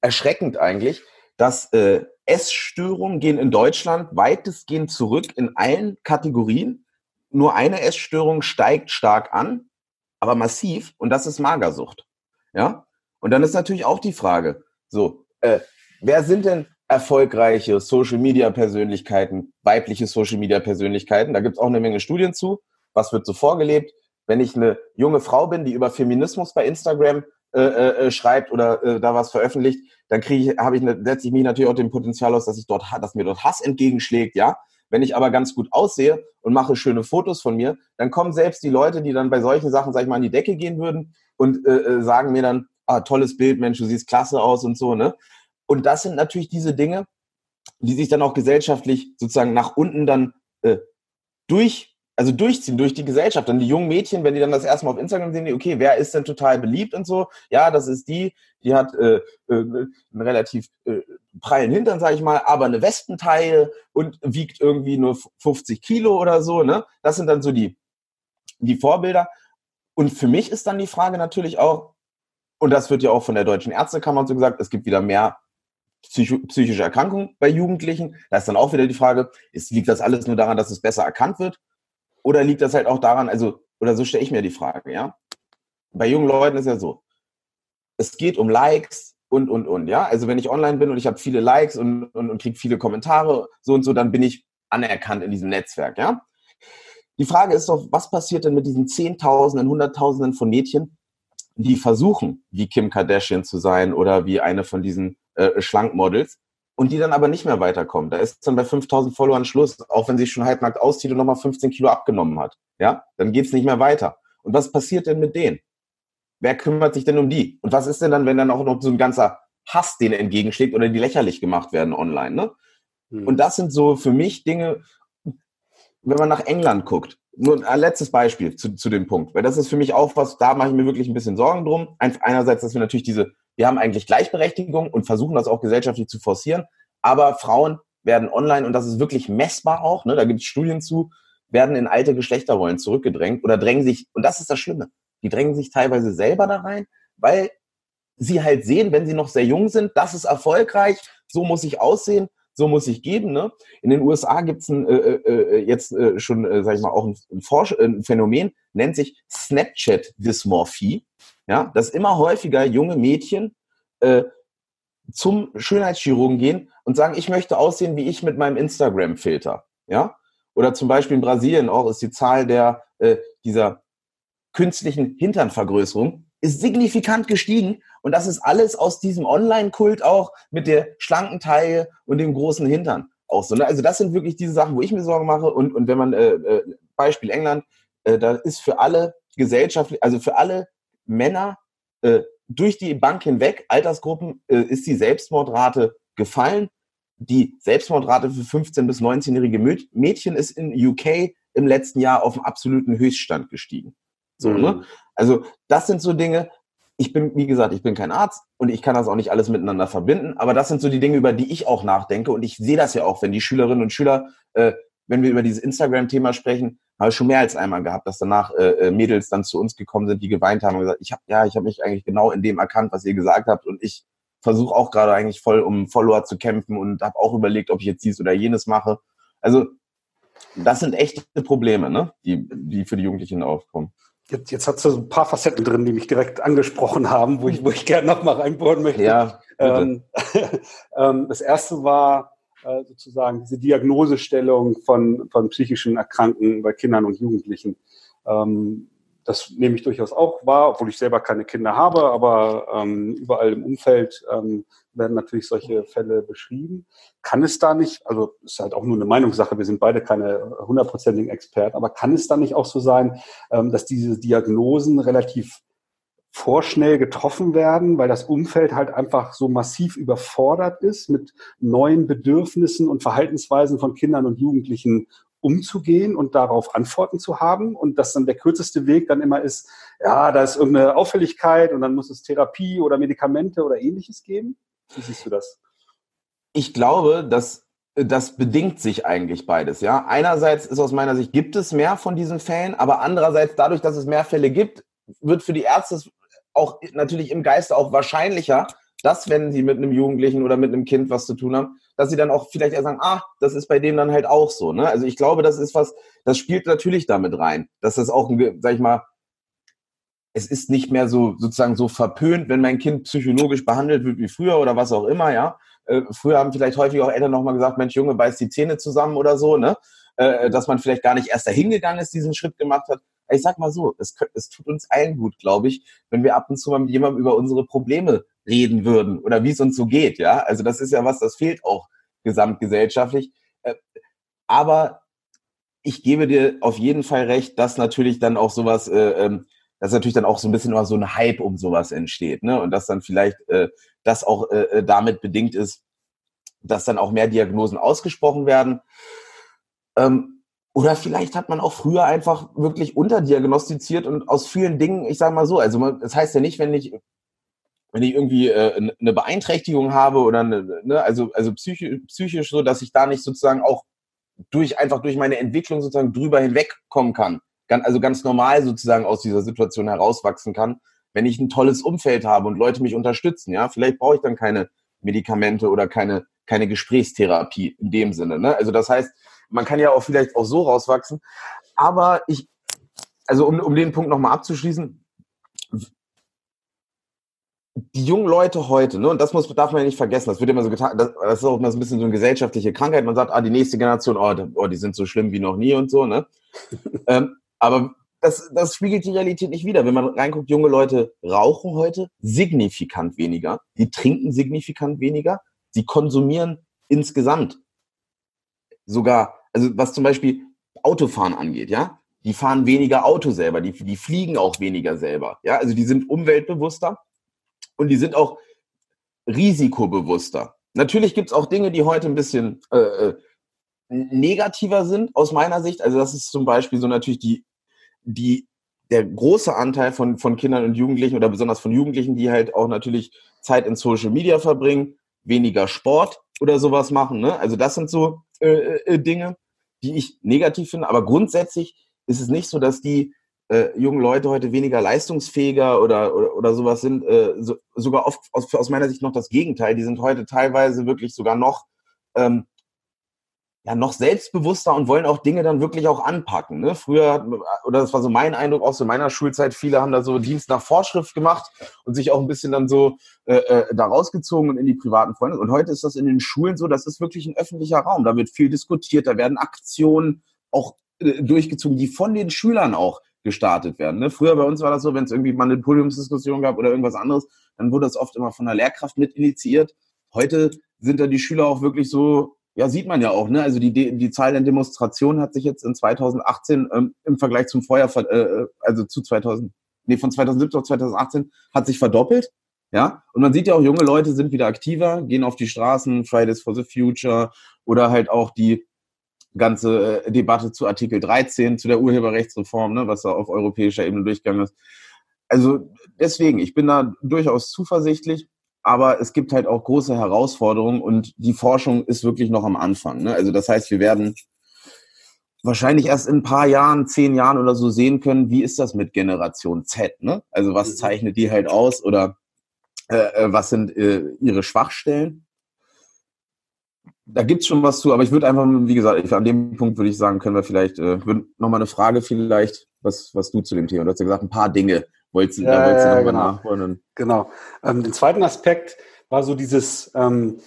erschreckend eigentlich, dass äh, Essstörungen gehen in Deutschland weitestgehend zurück in allen Kategorien. Nur eine Essstörung steigt stark an, aber massiv, und das ist Magersucht. Ja? Und dann ist natürlich auch die Frage, so, äh, wer sind denn erfolgreiche Social Media Persönlichkeiten, weibliche Social Media Persönlichkeiten? Da gibt es auch eine Menge Studien zu. Was wird so vorgelebt? Wenn ich eine junge Frau bin, die über Feminismus bei Instagram äh, äh, schreibt oder äh, da was veröffentlicht, dann kriege ich, ich, setze ich mich natürlich auch dem Potenzial aus, dass ich dort, dass mir dort Hass entgegenschlägt, ja. Wenn ich aber ganz gut aussehe und mache schöne Fotos von mir, dann kommen selbst die Leute, die dann bei solchen Sachen, sag ich mal, an die Decke gehen würden und äh, äh sagen mir dann, ah, tolles Bild, Mensch, du siehst klasse aus und so, ne? Und das sind natürlich diese Dinge, die sich dann auch gesellschaftlich sozusagen nach unten dann äh, durch, also durchziehen durch die Gesellschaft. Dann die jungen Mädchen, wenn die dann das erste Mal auf Instagram sehen, die, okay, wer ist denn total beliebt und so? Ja, das ist die, die hat äh, äh, einen relativ äh, prallen Hintern, sage ich mal, aber eine Wespenteile und wiegt irgendwie nur 50 Kilo oder so. Ne? Das sind dann so die, die Vorbilder. Und für mich ist dann die Frage natürlich auch, und das wird ja auch von der Deutschen Ärztekammer so gesagt, es gibt wieder mehr psychische Erkrankungen bei Jugendlichen. Da ist dann auch wieder die Frage, ist, liegt das alles nur daran, dass es besser erkannt wird? Oder liegt das halt auch daran, also, oder so stelle ich mir die Frage, ja? Bei jungen Leuten ist ja so, es geht um Likes und, und, und, ja? Also wenn ich online bin und ich habe viele Likes und, und, und kriege viele Kommentare, so und so, dann bin ich anerkannt in diesem Netzwerk, ja? Die Frage ist doch, was passiert denn mit diesen Zehntausenden, Hunderttausenden von Mädchen, die versuchen, wie Kim Kardashian zu sein oder wie eine von diesen äh, Schlankmodels und die dann aber nicht mehr weiterkommen. Da ist dann bei 5000 Followern Schluss, auch wenn sie schon halbnackt auszieht und nochmal 15 Kilo abgenommen hat. Ja, dann geht's nicht mehr weiter. Und was passiert denn mit denen? Wer kümmert sich denn um die? Und was ist denn dann, wenn dann auch noch so ein ganzer Hass denen entgegenschlägt oder die lächerlich gemacht werden online? Ne? Hm. Und das sind so für mich Dinge, wenn man nach England guckt, nur ein letztes Beispiel zu, zu dem Punkt, weil das ist für mich auch was, da mache ich mir wirklich ein bisschen Sorgen drum. Einerseits, dass wir natürlich diese, wir haben eigentlich Gleichberechtigung und versuchen das auch gesellschaftlich zu forcieren, aber Frauen werden online, und das ist wirklich messbar auch, ne, da gibt es Studien zu, werden in alte Geschlechterrollen zurückgedrängt oder drängen sich, und das ist das Schlimme, die drängen sich teilweise selber da rein, weil sie halt sehen, wenn sie noch sehr jung sind, das ist erfolgreich, so muss ich aussehen, so muss ich geben. Ne? In den USA gibt es ein, äh, äh, äh, jetzt äh, schon, äh, sag ich mal, auch ein, ein, Forsch ein Phänomen, nennt sich Snapchat-Dysmorphie. Ja, dass immer häufiger junge Mädchen äh, zum Schönheitschirurgen gehen und sagen, ich möchte aussehen wie ich mit meinem Instagram-Filter. Ja? Oder zum Beispiel in Brasilien auch ist die Zahl der äh, dieser künstlichen Hinternvergrößerung ist signifikant gestiegen. Und das ist alles aus diesem Online-Kult auch mit der schlanken Taille und dem großen Hintern auch so. Ne? Also das sind wirklich diese Sachen, wo ich mir Sorgen mache. Und, und wenn man, äh, äh, Beispiel England, äh, da ist für alle gesellschaftlich, also für alle Männer äh, durch die Bank hinweg, Altersgruppen, äh, ist die Selbstmordrate gefallen. Die Selbstmordrate für 15- bis 19-jährige Mädchen ist in UK im letzten Jahr auf einen absoluten Höchststand gestiegen. So, ne? Also das sind so Dinge, ich bin, wie gesagt, ich bin kein Arzt und ich kann das auch nicht alles miteinander verbinden, aber das sind so die Dinge, über die ich auch nachdenke und ich sehe das ja auch, wenn die Schülerinnen und Schüler, äh, wenn wir über dieses Instagram-Thema sprechen, habe ich schon mehr als einmal gehabt, dass danach äh, äh Mädels dann zu uns gekommen sind, die geweint haben und gesagt, ich habe ja, ich habe mich eigentlich genau in dem erkannt, was ihr gesagt habt und ich versuche auch gerade eigentlich voll um Follower zu kämpfen und habe auch überlegt, ob ich jetzt dies oder jenes mache. Also das sind echte Probleme, ne? die, die für die Jugendlichen aufkommen. Jetzt, jetzt hat es so ein paar Facetten drin, die mich direkt angesprochen haben, wo ich, wo ich gerne nochmal reinbohren möchte. Ja, ähm, ähm, das erste war äh, sozusagen diese Diagnosestellung von, von psychischen Erkrankten bei Kindern und Jugendlichen. Ähm, das nehme ich durchaus auch wahr, obwohl ich selber keine Kinder habe, aber ähm, überall im Umfeld ähm, werden natürlich solche Fälle beschrieben. Kann es da nicht, also ist halt auch nur eine Meinungssache, wir sind beide keine hundertprozentigen Experten, aber kann es da nicht auch so sein, ähm, dass diese Diagnosen relativ vorschnell getroffen werden, weil das Umfeld halt einfach so massiv überfordert ist mit neuen Bedürfnissen und Verhaltensweisen von Kindern und Jugendlichen umzugehen und darauf Antworten zu haben und dass dann der kürzeste Weg dann immer ist, ja, da ist irgendeine Auffälligkeit und dann muss es Therapie oder Medikamente oder ähnliches geben? Wie siehst du das? Ich glaube, dass das bedingt sich eigentlich beides, ja. Einerseits ist aus meiner Sicht gibt es mehr von diesen Fällen, aber andererseits dadurch, dass es mehr Fälle gibt, wird für die Ärzte auch natürlich im Geiste auch wahrscheinlicher, dass wenn sie mit einem Jugendlichen oder mit einem Kind was zu tun haben, dass sie dann auch vielleicht eher sagen, ah, das ist bei dem dann halt auch so. Ne? Also ich glaube, das ist was, das spielt natürlich damit rein, dass das auch, sag ich mal, es ist nicht mehr so sozusagen so verpönt, wenn mein Kind psychologisch behandelt wird wie früher oder was auch immer, ja. Äh, früher haben vielleicht häufig auch Eltern nochmal gesagt, Mensch, Junge, beißt die Zähne zusammen oder so, ne? Äh, dass man vielleicht gar nicht erst dahin gegangen ist, diesen Schritt gemacht hat. Ich sag mal so, es, es tut uns allen gut, glaube ich, wenn wir ab und zu mal mit jemandem über unsere Probleme reden würden oder wie es uns so geht, ja. Also das ist ja was, das fehlt auch gesamtgesellschaftlich. Äh, aber ich gebe dir auf jeden Fall recht, dass natürlich dann auch sowas, äh, ähm, dass natürlich dann auch so ein bisschen immer so ein Hype um sowas entsteht, ne? Und dass dann vielleicht äh, das auch damit bedingt ist, dass dann auch mehr Diagnosen ausgesprochen werden. Ähm, oder vielleicht hat man auch früher einfach wirklich unterdiagnostiziert und aus vielen Dingen, ich sage mal so, also es das heißt ja nicht, wenn ich wenn ich irgendwie äh, eine Beeinträchtigung habe oder eine, ne, also also psychisch, psychisch so, dass ich da nicht sozusagen auch durch einfach durch meine Entwicklung sozusagen drüber hinwegkommen kann, ganz, also ganz normal sozusagen aus dieser Situation herauswachsen kann, wenn ich ein tolles Umfeld habe und Leute mich unterstützen, ja, vielleicht brauche ich dann keine Medikamente oder keine keine Gesprächstherapie in dem Sinne, ne? Also das heißt, man kann ja auch vielleicht auch so rauswachsen, aber ich also um, um den Punkt nochmal abzuschließen, die jungen Leute heute, ne, und das muss, darf man ja nicht vergessen, das wird immer so getan, das, das ist auch immer so ein bisschen so eine gesellschaftliche Krankheit. Man sagt, ah, die nächste Generation, oh, oh die sind so schlimm wie noch nie und so, ne? ähm, aber das, das spiegelt die Realität nicht wieder. Wenn man reinguckt, junge Leute rauchen heute signifikant weniger, die trinken signifikant weniger, sie konsumieren insgesamt sogar, also was zum Beispiel Autofahren angeht, ja, die fahren weniger Auto selber, die, die fliegen auch weniger selber, ja, also die sind umweltbewusster und die sind auch risikobewusster. Natürlich gibt es auch Dinge, die heute ein bisschen äh, äh, negativer sind aus meiner Sicht. Also das ist zum Beispiel so natürlich die, die, der große Anteil von, von Kindern und Jugendlichen oder besonders von Jugendlichen, die halt auch natürlich Zeit in Social Media verbringen, weniger Sport oder sowas machen. Ne? Also das sind so äh, äh, Dinge, die ich negativ finde. Aber grundsätzlich ist es nicht so, dass die äh, jungen Leute heute weniger leistungsfähiger oder, oder, oder sowas sind, äh, so, sogar oft aus, aus meiner Sicht noch das Gegenteil. Die sind heute teilweise wirklich sogar noch, ähm, ja, noch selbstbewusster und wollen auch Dinge dann wirklich auch anpacken. Ne? Früher, oder das war so mein Eindruck, auch so in meiner Schulzeit, viele haben da so Dienst nach Vorschrift gemacht und sich auch ein bisschen dann so äh, äh, da rausgezogen und in die privaten Freunde. Und heute ist das in den Schulen so, das ist wirklich ein öffentlicher Raum. Da wird viel diskutiert, da werden Aktionen auch äh, durchgezogen, die von den Schülern auch gestartet werden. Ne? Früher bei uns war das so, wenn es irgendwie mal eine Podiumsdiskussion gab oder irgendwas anderes, dann wurde das oft immer von der Lehrkraft mit initiiert. Heute sind da die Schüler auch wirklich so, ja, sieht man ja auch, ne? Also die, die Zahl der Demonstrationen hat sich jetzt in 2018 ähm, im Vergleich zum Vorjahr, äh, äh, also zu 2000, nee, von 2017 auf 2018 hat sich verdoppelt. Ja, und man sieht ja auch, junge Leute sind wieder aktiver, gehen auf die Straßen, Fridays for the Future oder halt auch die ganze äh, Debatte zu Artikel 13, zu der Urheberrechtsreform, ne, was da auf europäischer Ebene durchgegangen ist. Also deswegen, ich bin da durchaus zuversichtlich, aber es gibt halt auch große Herausforderungen und die Forschung ist wirklich noch am Anfang. Ne? Also das heißt, wir werden wahrscheinlich erst in ein paar Jahren, zehn Jahren oder so sehen können, wie ist das mit Generation Z? Ne? Also was mhm. zeichnet die halt aus oder äh, äh was sind äh, ihre Schwachstellen? da gibt's schon was zu, aber ich würde einfach, wie gesagt, an dem Punkt würde ich sagen, können wir vielleicht, äh, nochmal eine Frage vielleicht, was, was du zu dem Thema, du hast ja gesagt, ein paar Dinge wolltest, ja, da wolltest du nochmal genau. nachholen. Genau. Ähm, den zweiten Aspekt war so dieses ähm,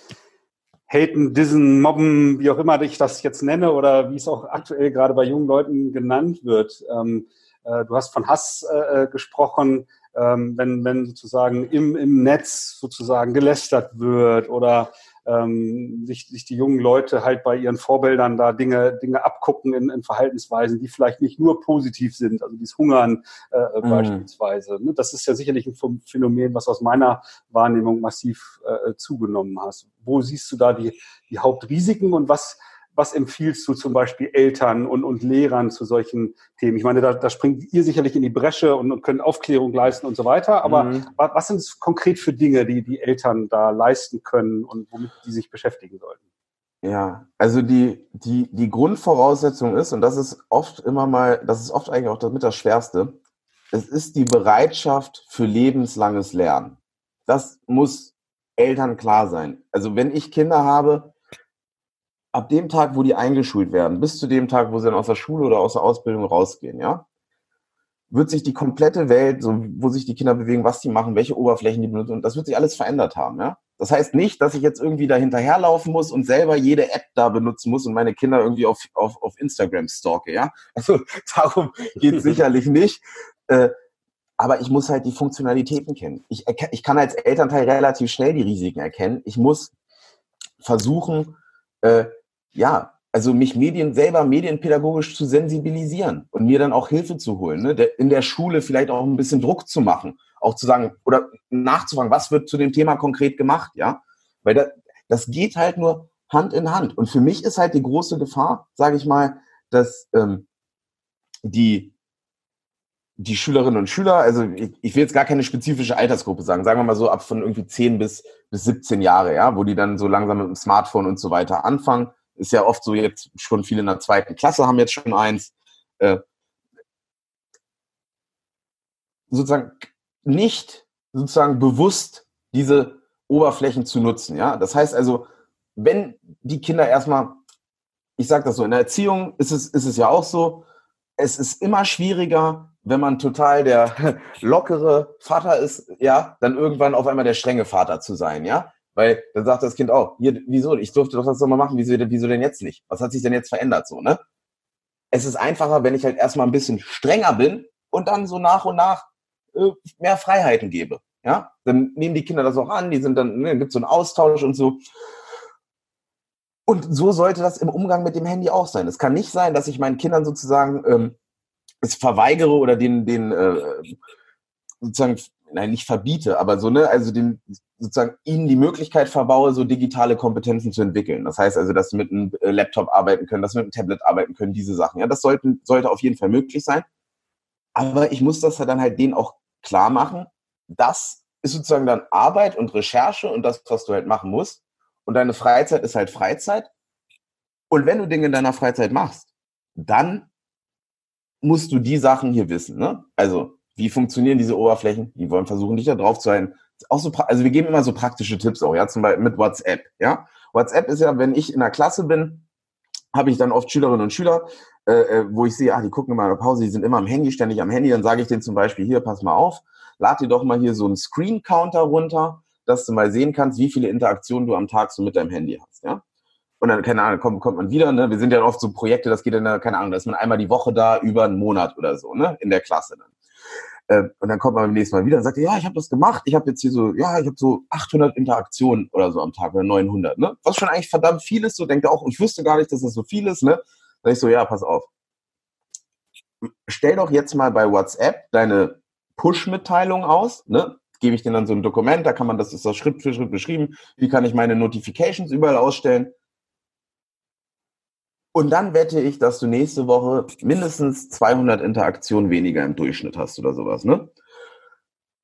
Haten, Dissen, Mobben, wie auch immer ich das jetzt nenne oder wie es auch aktuell gerade bei jungen Leuten genannt wird. Ähm, äh, du hast von Hass äh, äh gesprochen, ähm, wenn, wenn sozusagen im, im Netz sozusagen gelästert wird oder ähm, sich, sich die jungen Leute halt bei ihren Vorbildern da Dinge, Dinge abgucken in, in Verhaltensweisen, die vielleicht nicht nur positiv sind, also dieses Hungern äh, mhm. beispielsweise. Ne? Das ist ja sicherlich ein Phänomen, was aus meiner Wahrnehmung massiv äh, zugenommen hat. Wo siehst du da die, die Hauptrisiken und was was empfiehlst du zum Beispiel Eltern und, und Lehrern zu solchen Themen? Ich meine, da, da springt ihr sicherlich in die Bresche und, und könnt Aufklärung leisten und so weiter. Aber mhm. was, was sind es konkret für Dinge, die die Eltern da leisten können und womit die sich beschäftigen sollten? Ja, also die, die, die Grundvoraussetzung ist, und das ist oft immer mal, das ist oft eigentlich auch damit das Schwerste, es ist die Bereitschaft für lebenslanges Lernen. Das muss Eltern klar sein. Also wenn ich Kinder habe, ab dem Tag, wo die eingeschult werden, bis zu dem Tag, wo sie dann aus der Schule oder aus der Ausbildung rausgehen, ja, wird sich die komplette Welt, so wo sich die Kinder bewegen, was die machen, welche Oberflächen die benutzen, das wird sich alles verändert haben, ja. Das heißt nicht, dass ich jetzt irgendwie da hinterherlaufen muss und selber jede App da benutzen muss und meine Kinder irgendwie auf, auf, auf Instagram stalke, ja. Also darum geht sicherlich nicht. Äh, aber ich muss halt die Funktionalitäten kennen. Ich, ich kann als Elternteil relativ schnell die Risiken erkennen. Ich muss versuchen, äh, ja, also mich Medien selber medienpädagogisch zu sensibilisieren und mir dann auch Hilfe zu holen, ne? in der Schule vielleicht auch ein bisschen Druck zu machen, auch zu sagen oder nachzufragen, was wird zu dem Thema konkret gemacht, ja, weil da, das geht halt nur Hand in Hand. Und für mich ist halt die große Gefahr, sage ich mal, dass ähm, die die Schülerinnen und Schüler, also ich, ich will jetzt gar keine spezifische Altersgruppe sagen, sagen wir mal so ab von irgendwie 10 bis, bis 17 Jahre, ja, wo die dann so langsam mit dem Smartphone und so weiter anfangen. Ist ja oft so jetzt schon viele in der zweiten Klasse haben jetzt schon eins. Äh, sozusagen nicht sozusagen bewusst diese Oberflächen zu nutzen, ja. Das heißt also, wenn die Kinder erstmal, ich sage das so, in der Erziehung ist es, ist es ja auch so, es ist immer schwieriger, wenn man total der lockere Vater ist, ja, dann irgendwann auf einmal der strenge Vater zu sein, ja. Weil dann sagt das Kind auch, hier, wieso, ich durfte doch das doch mal machen, wieso, wieso denn jetzt nicht? Was hat sich denn jetzt verändert so, ne? Es ist einfacher, wenn ich halt erstmal ein bisschen strenger bin und dann so nach und nach äh, mehr Freiheiten gebe. Ja, dann nehmen die Kinder das auch an, die sind dann, ne, gibt so einen Austausch und so. Und so sollte das im Umgang mit dem Handy auch sein. Es kann nicht sein, dass ich meinen Kindern sozusagen ähm, es verweigere oder den, den äh, sozusagen, nein, nicht verbiete, aber so, ne, also den sozusagen ihnen die Möglichkeit verbaue, so digitale Kompetenzen zu entwickeln. Das heißt also, dass sie mit einem äh, Laptop arbeiten können, dass sie mit einem Tablet arbeiten können, diese Sachen. Ja, das sollten, sollte auf jeden Fall möglich sein. Aber ich muss das dann halt denen auch klar machen. Das ist sozusagen dann Arbeit und Recherche und das, was du halt machen musst. Und deine Freizeit ist halt Freizeit. Und wenn du Dinge in deiner Freizeit machst, dann musst du die Sachen hier wissen. Ne? Also, wie funktionieren diese Oberflächen? Die wollen versuchen, dich da drauf zu halten. Auch so, also wir geben immer so praktische Tipps auch, ja, zum Beispiel mit WhatsApp. Ja, WhatsApp ist ja, wenn ich in der Klasse bin, habe ich dann oft Schülerinnen und Schüler, äh, äh, wo ich sehe, ah, die gucken immer in der Pause, die sind immer am Handy, ständig am Handy, dann sage ich denen zum Beispiel, hier, pass mal auf, lad dir doch mal hier so einen Screen-Counter runter, dass du mal sehen kannst, wie viele Interaktionen du am Tag so mit deinem Handy hast, ja. Und dann, keine Ahnung, kommt, kommt man wieder, ne? Wir sind ja oft so Projekte, das geht dann, keine Ahnung, da ist man einmal die Woche da über einen Monat oder so, ne? In der Klasse dann. Äh, und dann kommt man beim nächsten Mal wieder und sagt, ja, ich habe das gemacht, ich habe jetzt hier so, ja, ich habe so 800 Interaktionen oder so am Tag oder 900, ne? Was schon eigentlich verdammt viel ist, so denkt er auch, ich wüsste gar nicht, dass das so viel ist, ne? Sag ich so, ja, pass auf. Stell doch jetzt mal bei WhatsApp deine Push-Mitteilung aus, ne? Gebe ich dir dann so ein Dokument, da kann man, das ist das Schritt für Schritt beschrieben, wie kann ich meine Notifications überall ausstellen. Und dann wette ich, dass du nächste Woche mindestens 200 Interaktionen weniger im Durchschnitt hast oder sowas, ne?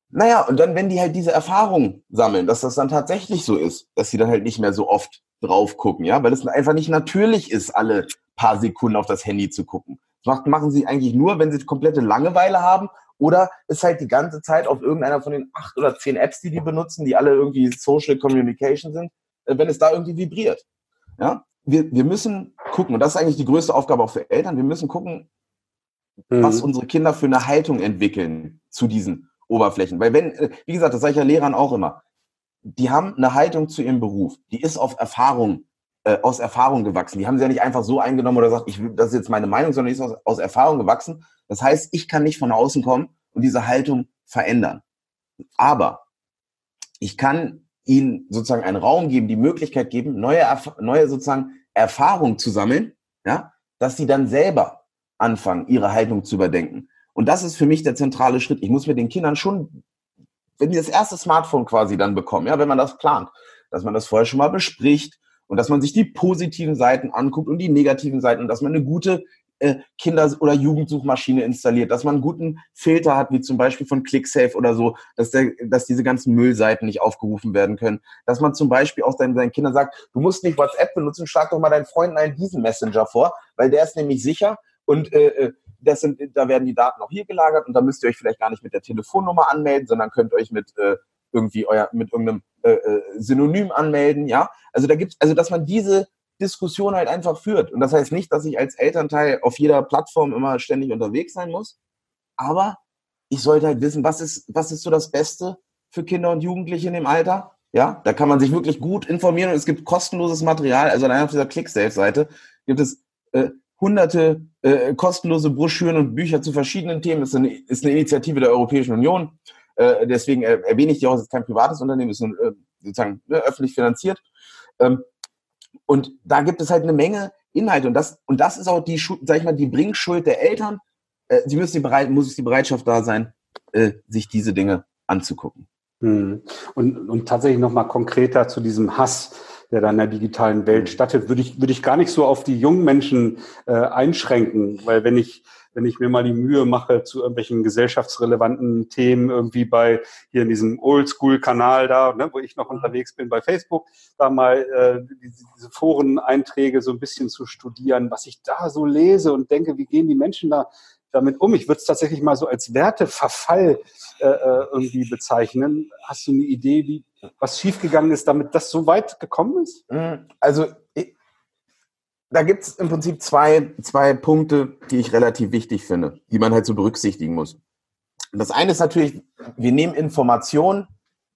Naja, und dann, wenn die halt diese Erfahrung sammeln, dass das dann tatsächlich so ist, dass sie dann halt nicht mehr so oft drauf gucken, ja, weil es einfach nicht natürlich ist, alle paar Sekunden auf das Handy zu gucken. Das machen sie eigentlich nur, wenn sie komplette Langeweile haben oder ist halt die ganze Zeit auf irgendeiner von den acht oder zehn Apps, die die benutzen, die alle irgendwie Social Communication sind, äh, wenn es da irgendwie vibriert. Ja, wir, wir müssen gucken, und das ist eigentlich die größte Aufgabe auch für Eltern, wir müssen gucken, mhm. was unsere Kinder für eine Haltung entwickeln zu diesen Oberflächen. Weil wenn, äh, wie gesagt, das sage ich ja Lehrern auch immer, die haben eine Haltung zu ihrem Beruf, die ist auf Erfahrung, äh, aus Erfahrung gewachsen. Die haben sie ja nicht einfach so eingenommen oder sagt, ich, das ist jetzt meine Meinung, sondern die ist aus, aus Erfahrung gewachsen. Das heißt, ich kann nicht von außen kommen und diese Haltung verändern. Aber ich kann ihnen sozusagen einen Raum geben, die Möglichkeit geben, neue, neue sozusagen Erfahrungen zu sammeln, ja, dass sie dann selber anfangen, ihre Haltung zu überdenken. Und das ist für mich der zentrale Schritt. Ich muss mit den Kindern schon, wenn die das erste Smartphone quasi dann bekommen, ja, wenn man das plant, dass man das vorher schon mal bespricht und dass man sich die positiven Seiten anguckt und die negativen Seiten und dass man eine gute äh, Kinder- oder Jugendsuchmaschine installiert, dass man einen guten Filter hat, wie zum Beispiel von ClickSafe oder so, dass, der, dass diese ganzen Müllseiten nicht aufgerufen werden können, dass man zum Beispiel auch seinen, seinen Kindern sagt, du musst nicht WhatsApp benutzen, schlag doch mal deinen Freunden einen diesen Messenger vor, weil der ist nämlich sicher und äh, äh das sind, da werden die Daten auch hier gelagert und da müsst ihr euch vielleicht gar nicht mit der Telefonnummer anmelden, sondern könnt euch mit äh, irgendwie euer mit irgendeinem äh, äh, Synonym anmelden, ja. Also da gibt's, also dass man diese Diskussion halt einfach führt. Und das heißt nicht, dass ich als Elternteil auf jeder Plattform immer ständig unterwegs sein muss, aber ich sollte halt wissen, was ist, was ist so das Beste für Kinder und Jugendliche in dem Alter. Ja, da kann man sich wirklich gut informieren und es gibt kostenloses Material. Also allein auf dieser ClickSafe-Seite gibt es äh, hunderte äh, kostenlose Broschüren und Bücher zu verschiedenen Themen. Das ist eine, ist eine Initiative der Europäischen Union. Äh, deswegen äh, erwähne ich die auch, es ist kein privates Unternehmen, es ist ein, äh, sozusagen ne, öffentlich finanziert. Ähm, und da gibt es halt eine Menge Inhalte. Und das, und das ist auch die, sag ich mal, die Bringschuld der Eltern. Äh, sie müssen die bereit, muss die Bereitschaft da sein, äh, sich diese Dinge anzugucken. Hm. Und, und tatsächlich nochmal konkreter zu diesem Hass der da in der digitalen Welt mhm. stattfindet, würde ich, würde ich gar nicht so auf die jungen Menschen äh, einschränken, weil wenn ich wenn ich mir mal die Mühe mache, zu irgendwelchen gesellschaftsrelevanten Themen irgendwie bei hier in diesem Oldschool-Kanal da, ne, wo ich noch mhm. unterwegs bin bei Facebook, da mal äh, diese, diese Foreneinträge so ein bisschen zu studieren, was ich da so lese und denke, wie gehen die Menschen da damit um? Ich würde es tatsächlich mal so als Werteverfall äh, äh, irgendwie bezeichnen. Hast du eine Idee, wie was schiefgegangen ist, damit das so weit gekommen ist? Mhm. Also da gibt es im Prinzip zwei, zwei Punkte, die ich relativ wichtig finde, die man halt so berücksichtigen muss. Das eine ist natürlich, wir nehmen Informationen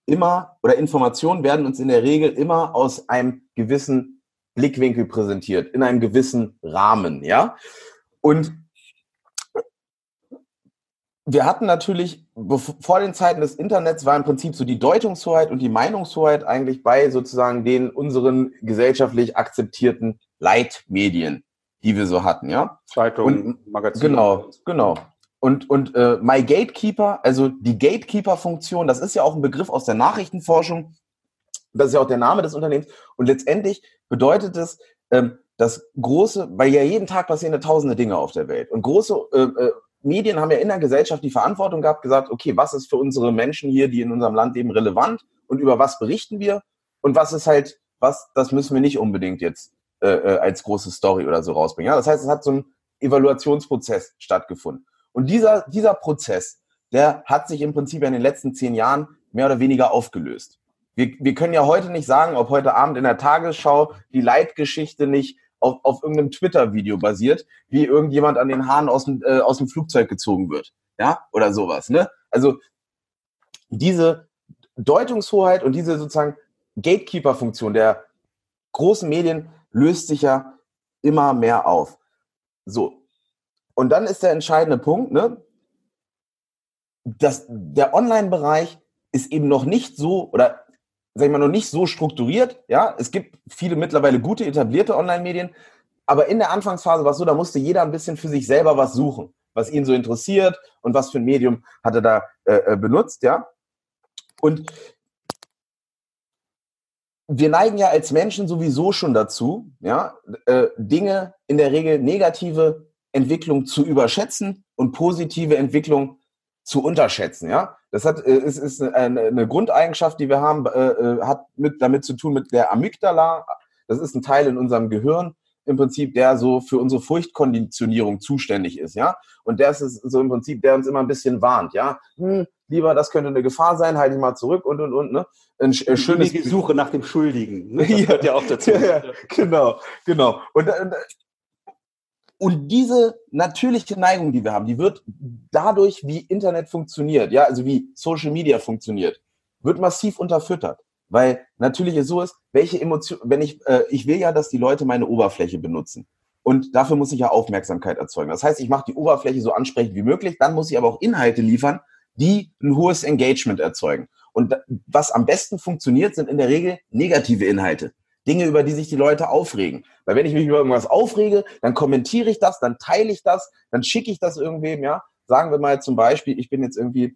immer oder Informationen werden uns in der Regel immer aus einem gewissen Blickwinkel präsentiert, in einem gewissen Rahmen, ja. Und wir hatten natürlich, vor den Zeiten des Internets war im Prinzip so die Deutungshoheit und die Meinungshoheit eigentlich bei sozusagen den unseren gesellschaftlich akzeptierten Leitmedien, die wir so hatten, ja. Zeitungen, Magazine. Genau, genau. Und, und äh, My Gatekeeper, also die Gatekeeper-Funktion, das ist ja auch ein Begriff aus der Nachrichtenforschung. Das ist ja auch der Name des Unternehmens. Und letztendlich bedeutet es, ähm, dass große, weil ja jeden Tag passieren ja tausende Dinge auf der Welt. Und große äh, äh, Medien haben ja in der Gesellschaft die Verantwortung gehabt, gesagt, okay, was ist für unsere Menschen hier, die in unserem Land leben, relevant und über was berichten wir und was ist halt, was, das müssen wir nicht unbedingt jetzt äh, äh als große Story oder so rausbringen. Ja, das heißt, es hat so ein Evaluationsprozess stattgefunden. Und dieser, dieser Prozess, der hat sich im Prinzip in den letzten zehn Jahren mehr oder weniger aufgelöst. Wir, wir können ja heute nicht sagen, ob heute Abend in der Tagesschau die Leitgeschichte nicht auf, auf irgendeinem Twitter-Video basiert, wie irgendjemand an den Haaren aus dem, äh, aus dem Flugzeug gezogen wird. Ja, oder sowas. Ne? Also diese Deutungshoheit und diese sozusagen Gatekeeper-Funktion der großen Medien löst sich ja immer mehr auf. So. Und dann ist der entscheidende Punkt, ne? dass der Online-Bereich ist eben noch nicht so oder sag ich mal, noch nicht so strukturiert. Ja, es gibt viele mittlerweile gute etablierte Online-Medien, aber in der Anfangsphase war es so, da musste jeder ein bisschen für sich selber was suchen, was ihn so interessiert und was für ein Medium hat er da äh, äh benutzt, ja. Und wir neigen ja als Menschen sowieso schon dazu, ja, äh, Dinge in der Regel negative Entwicklung zu überschätzen und positive Entwicklung zu unterschätzen, ja. Das hat, äh, ist, ist eine, eine Grundeigenschaft, die wir haben, äh, äh, hat mit, damit zu tun mit der Amygdala. Das ist ein Teil in unserem Gehirn im Prinzip, der so für unsere Furchtkonditionierung zuständig ist, ja. Und der ist so im Prinzip, der uns immer ein bisschen warnt, ja. Hm, lieber, das könnte eine Gefahr sein, halte ich mal zurück und und und, ne? Ein, ein schönes die Suche nach dem Schuldigen. Ne? Das ja, ja auch dazu. Ja, ja, genau, genau. Und, und und diese natürliche Neigung, die wir haben, die wird dadurch, wie Internet funktioniert, ja, also wie Social Media funktioniert, wird massiv unterfüttert. Weil natürlich es so ist, welche Emotion, wenn ich, äh, ich will ja, dass die Leute meine Oberfläche benutzen. Und dafür muss ich ja Aufmerksamkeit erzeugen. Das heißt, ich mache die Oberfläche so ansprechend wie möglich, dann muss ich aber auch Inhalte liefern, die ein hohes Engagement erzeugen. Und was am besten funktioniert, sind in der Regel negative Inhalte. Dinge, über die sich die Leute aufregen. Weil wenn ich mich über irgendwas aufrege, dann kommentiere ich das, dann teile ich das, dann schicke ich das irgendwem, ja. Sagen wir mal zum Beispiel, ich bin jetzt irgendwie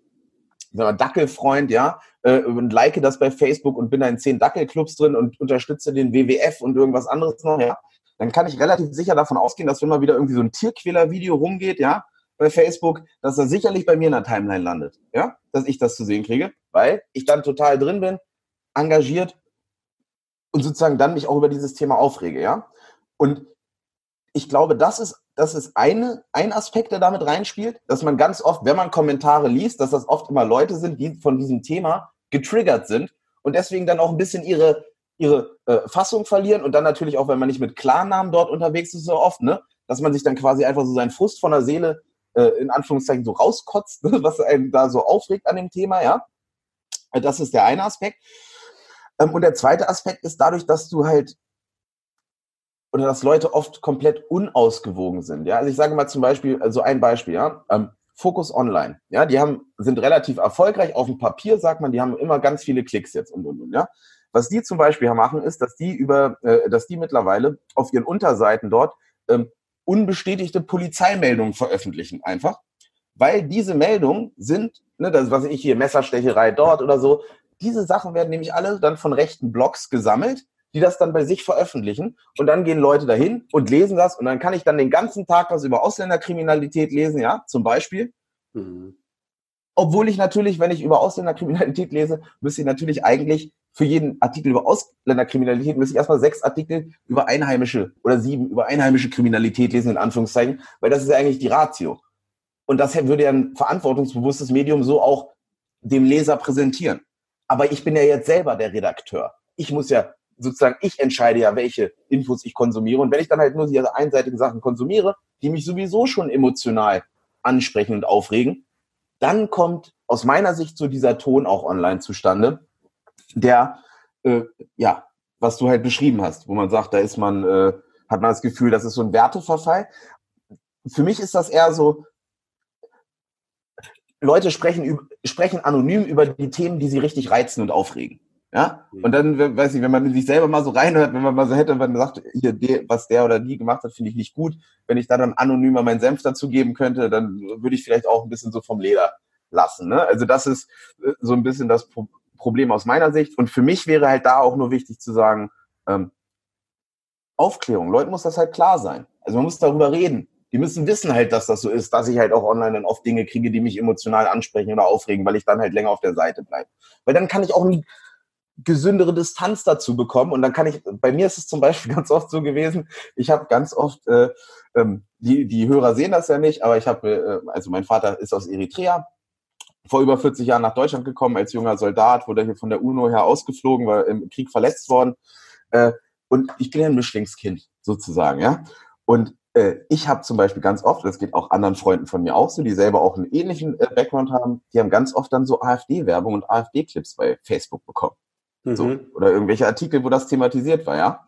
ein Dackelfreund, ja, äh, und like das bei Facebook und bin da in zehn Dackelclubs drin und unterstütze den WWF und irgendwas anderes noch, ja, dann kann ich relativ sicher davon ausgehen, dass wenn mal wieder irgendwie so ein Tierquäler-Video rumgeht, ja, bei Facebook, dass er sicherlich bei mir in der Timeline landet, ja, dass ich das zu sehen kriege, weil ich dann total drin bin, engagiert und sozusagen dann mich auch über dieses Thema aufrege, ja. Und ich glaube, das ist, das ist eine, ein Aspekt, der damit reinspielt, dass man ganz oft, wenn man Kommentare liest, dass das oft immer Leute sind, die von diesem Thema getriggert sind und deswegen dann auch ein bisschen ihre, ihre äh, Fassung verlieren und dann natürlich auch, wenn man nicht mit Klarnamen dort unterwegs ist, so oft, ne, dass man sich dann quasi einfach so seinen Frust von der Seele äh, in Anführungszeichen so rauskotzt, ne, was einen da so aufregt an dem Thema, ja. Das ist der eine Aspekt. Ähm, und der zweite Aspekt ist dadurch, dass du halt oder dass Leute oft komplett unausgewogen sind. Ja, also ich sage mal zum Beispiel, also ein Beispiel, ja, ähm, Focus Online. Ja, die haben, sind relativ erfolgreich auf dem Papier, sagt man, die haben immer ganz viele Klicks jetzt und und und. Ja, was die zum Beispiel machen, ist, dass die über, äh, dass die mittlerweile auf ihren Unterseiten dort ähm, unbestätigte Polizeimeldungen veröffentlichen, einfach, weil diese Meldungen sind, ne, das was ich hier Messerstecherei dort oder so, diese Sachen werden nämlich alle dann von rechten Blogs gesammelt, die das dann bei sich veröffentlichen. Und dann gehen Leute dahin und lesen das. Und dann kann ich dann den ganzen Tag was über Ausländerkriminalität lesen, ja, zum Beispiel. Mhm. Obwohl ich natürlich, wenn ich über Ausländerkriminalität lese, müsste ich natürlich eigentlich für jeden Artikel über Ausländerkriminalität müsste ich erstmal sechs Artikel über einheimische oder sieben über einheimische Kriminalität lesen, in Anführungszeichen, weil das ist ja eigentlich die Ratio. Und das würde ja ein verantwortungsbewusstes Medium so auch dem Leser präsentieren. Aber ich bin ja jetzt selber der Redakteur. Ich muss ja sozusagen, ich entscheide ja, welche Infos ich konsumiere. Und wenn ich dann halt nur diese einseitigen Sachen konsumiere, die mich sowieso schon emotional ansprechen und aufregen, dann kommt aus meiner Sicht so dieser Ton auch online zustande, der, äh, ja, was du halt beschrieben hast, wo man sagt, da ist man, äh, hat man das Gefühl, das ist so ein Werteverfall. Für mich ist das eher so, Leute sprechen, sprechen anonym über die Themen, die sie richtig reizen und aufregen. Ja, mhm. und dann, weiß ich, wenn man sich selber mal so reinhört, wenn man mal so hätte, wenn man sagt, hier, was der oder die gemacht hat, finde ich nicht gut. Wenn ich da dann anonymer meinen Senf dazu geben könnte, dann würde ich vielleicht auch ein bisschen so vom Leder lassen. Ne? Also das ist äh, so ein bisschen das Problem aus meiner Sicht. Und für mich wäre halt da auch nur wichtig zu sagen, ähm, Aufklärung. Leuten muss das halt klar sein. Also man muss darüber reden die müssen wissen halt, dass das so ist, dass ich halt auch online dann oft Dinge kriege, die mich emotional ansprechen oder aufregen, weil ich dann halt länger auf der Seite bleibe. Weil dann kann ich auch eine gesündere Distanz dazu bekommen und dann kann ich, bei mir ist es zum Beispiel ganz oft so gewesen, ich habe ganz oft äh, ähm, die, die Hörer sehen das ja nicht, aber ich habe, äh, also mein Vater ist aus Eritrea, vor über 40 Jahren nach Deutschland gekommen als junger Soldat, wurde hier von der UNO her ausgeflogen, war im Krieg verletzt worden. Äh, und ich bin ja ein Mischlingskind sozusagen, ja. Und äh, ich habe zum Beispiel ganz oft, das geht auch anderen Freunden von mir auch so, die selber auch einen ähnlichen äh, Background haben, die haben ganz oft dann so AfD-Werbung und AfD-Clips bei Facebook bekommen. Mhm. So, oder irgendwelche Artikel, wo das thematisiert war, ja.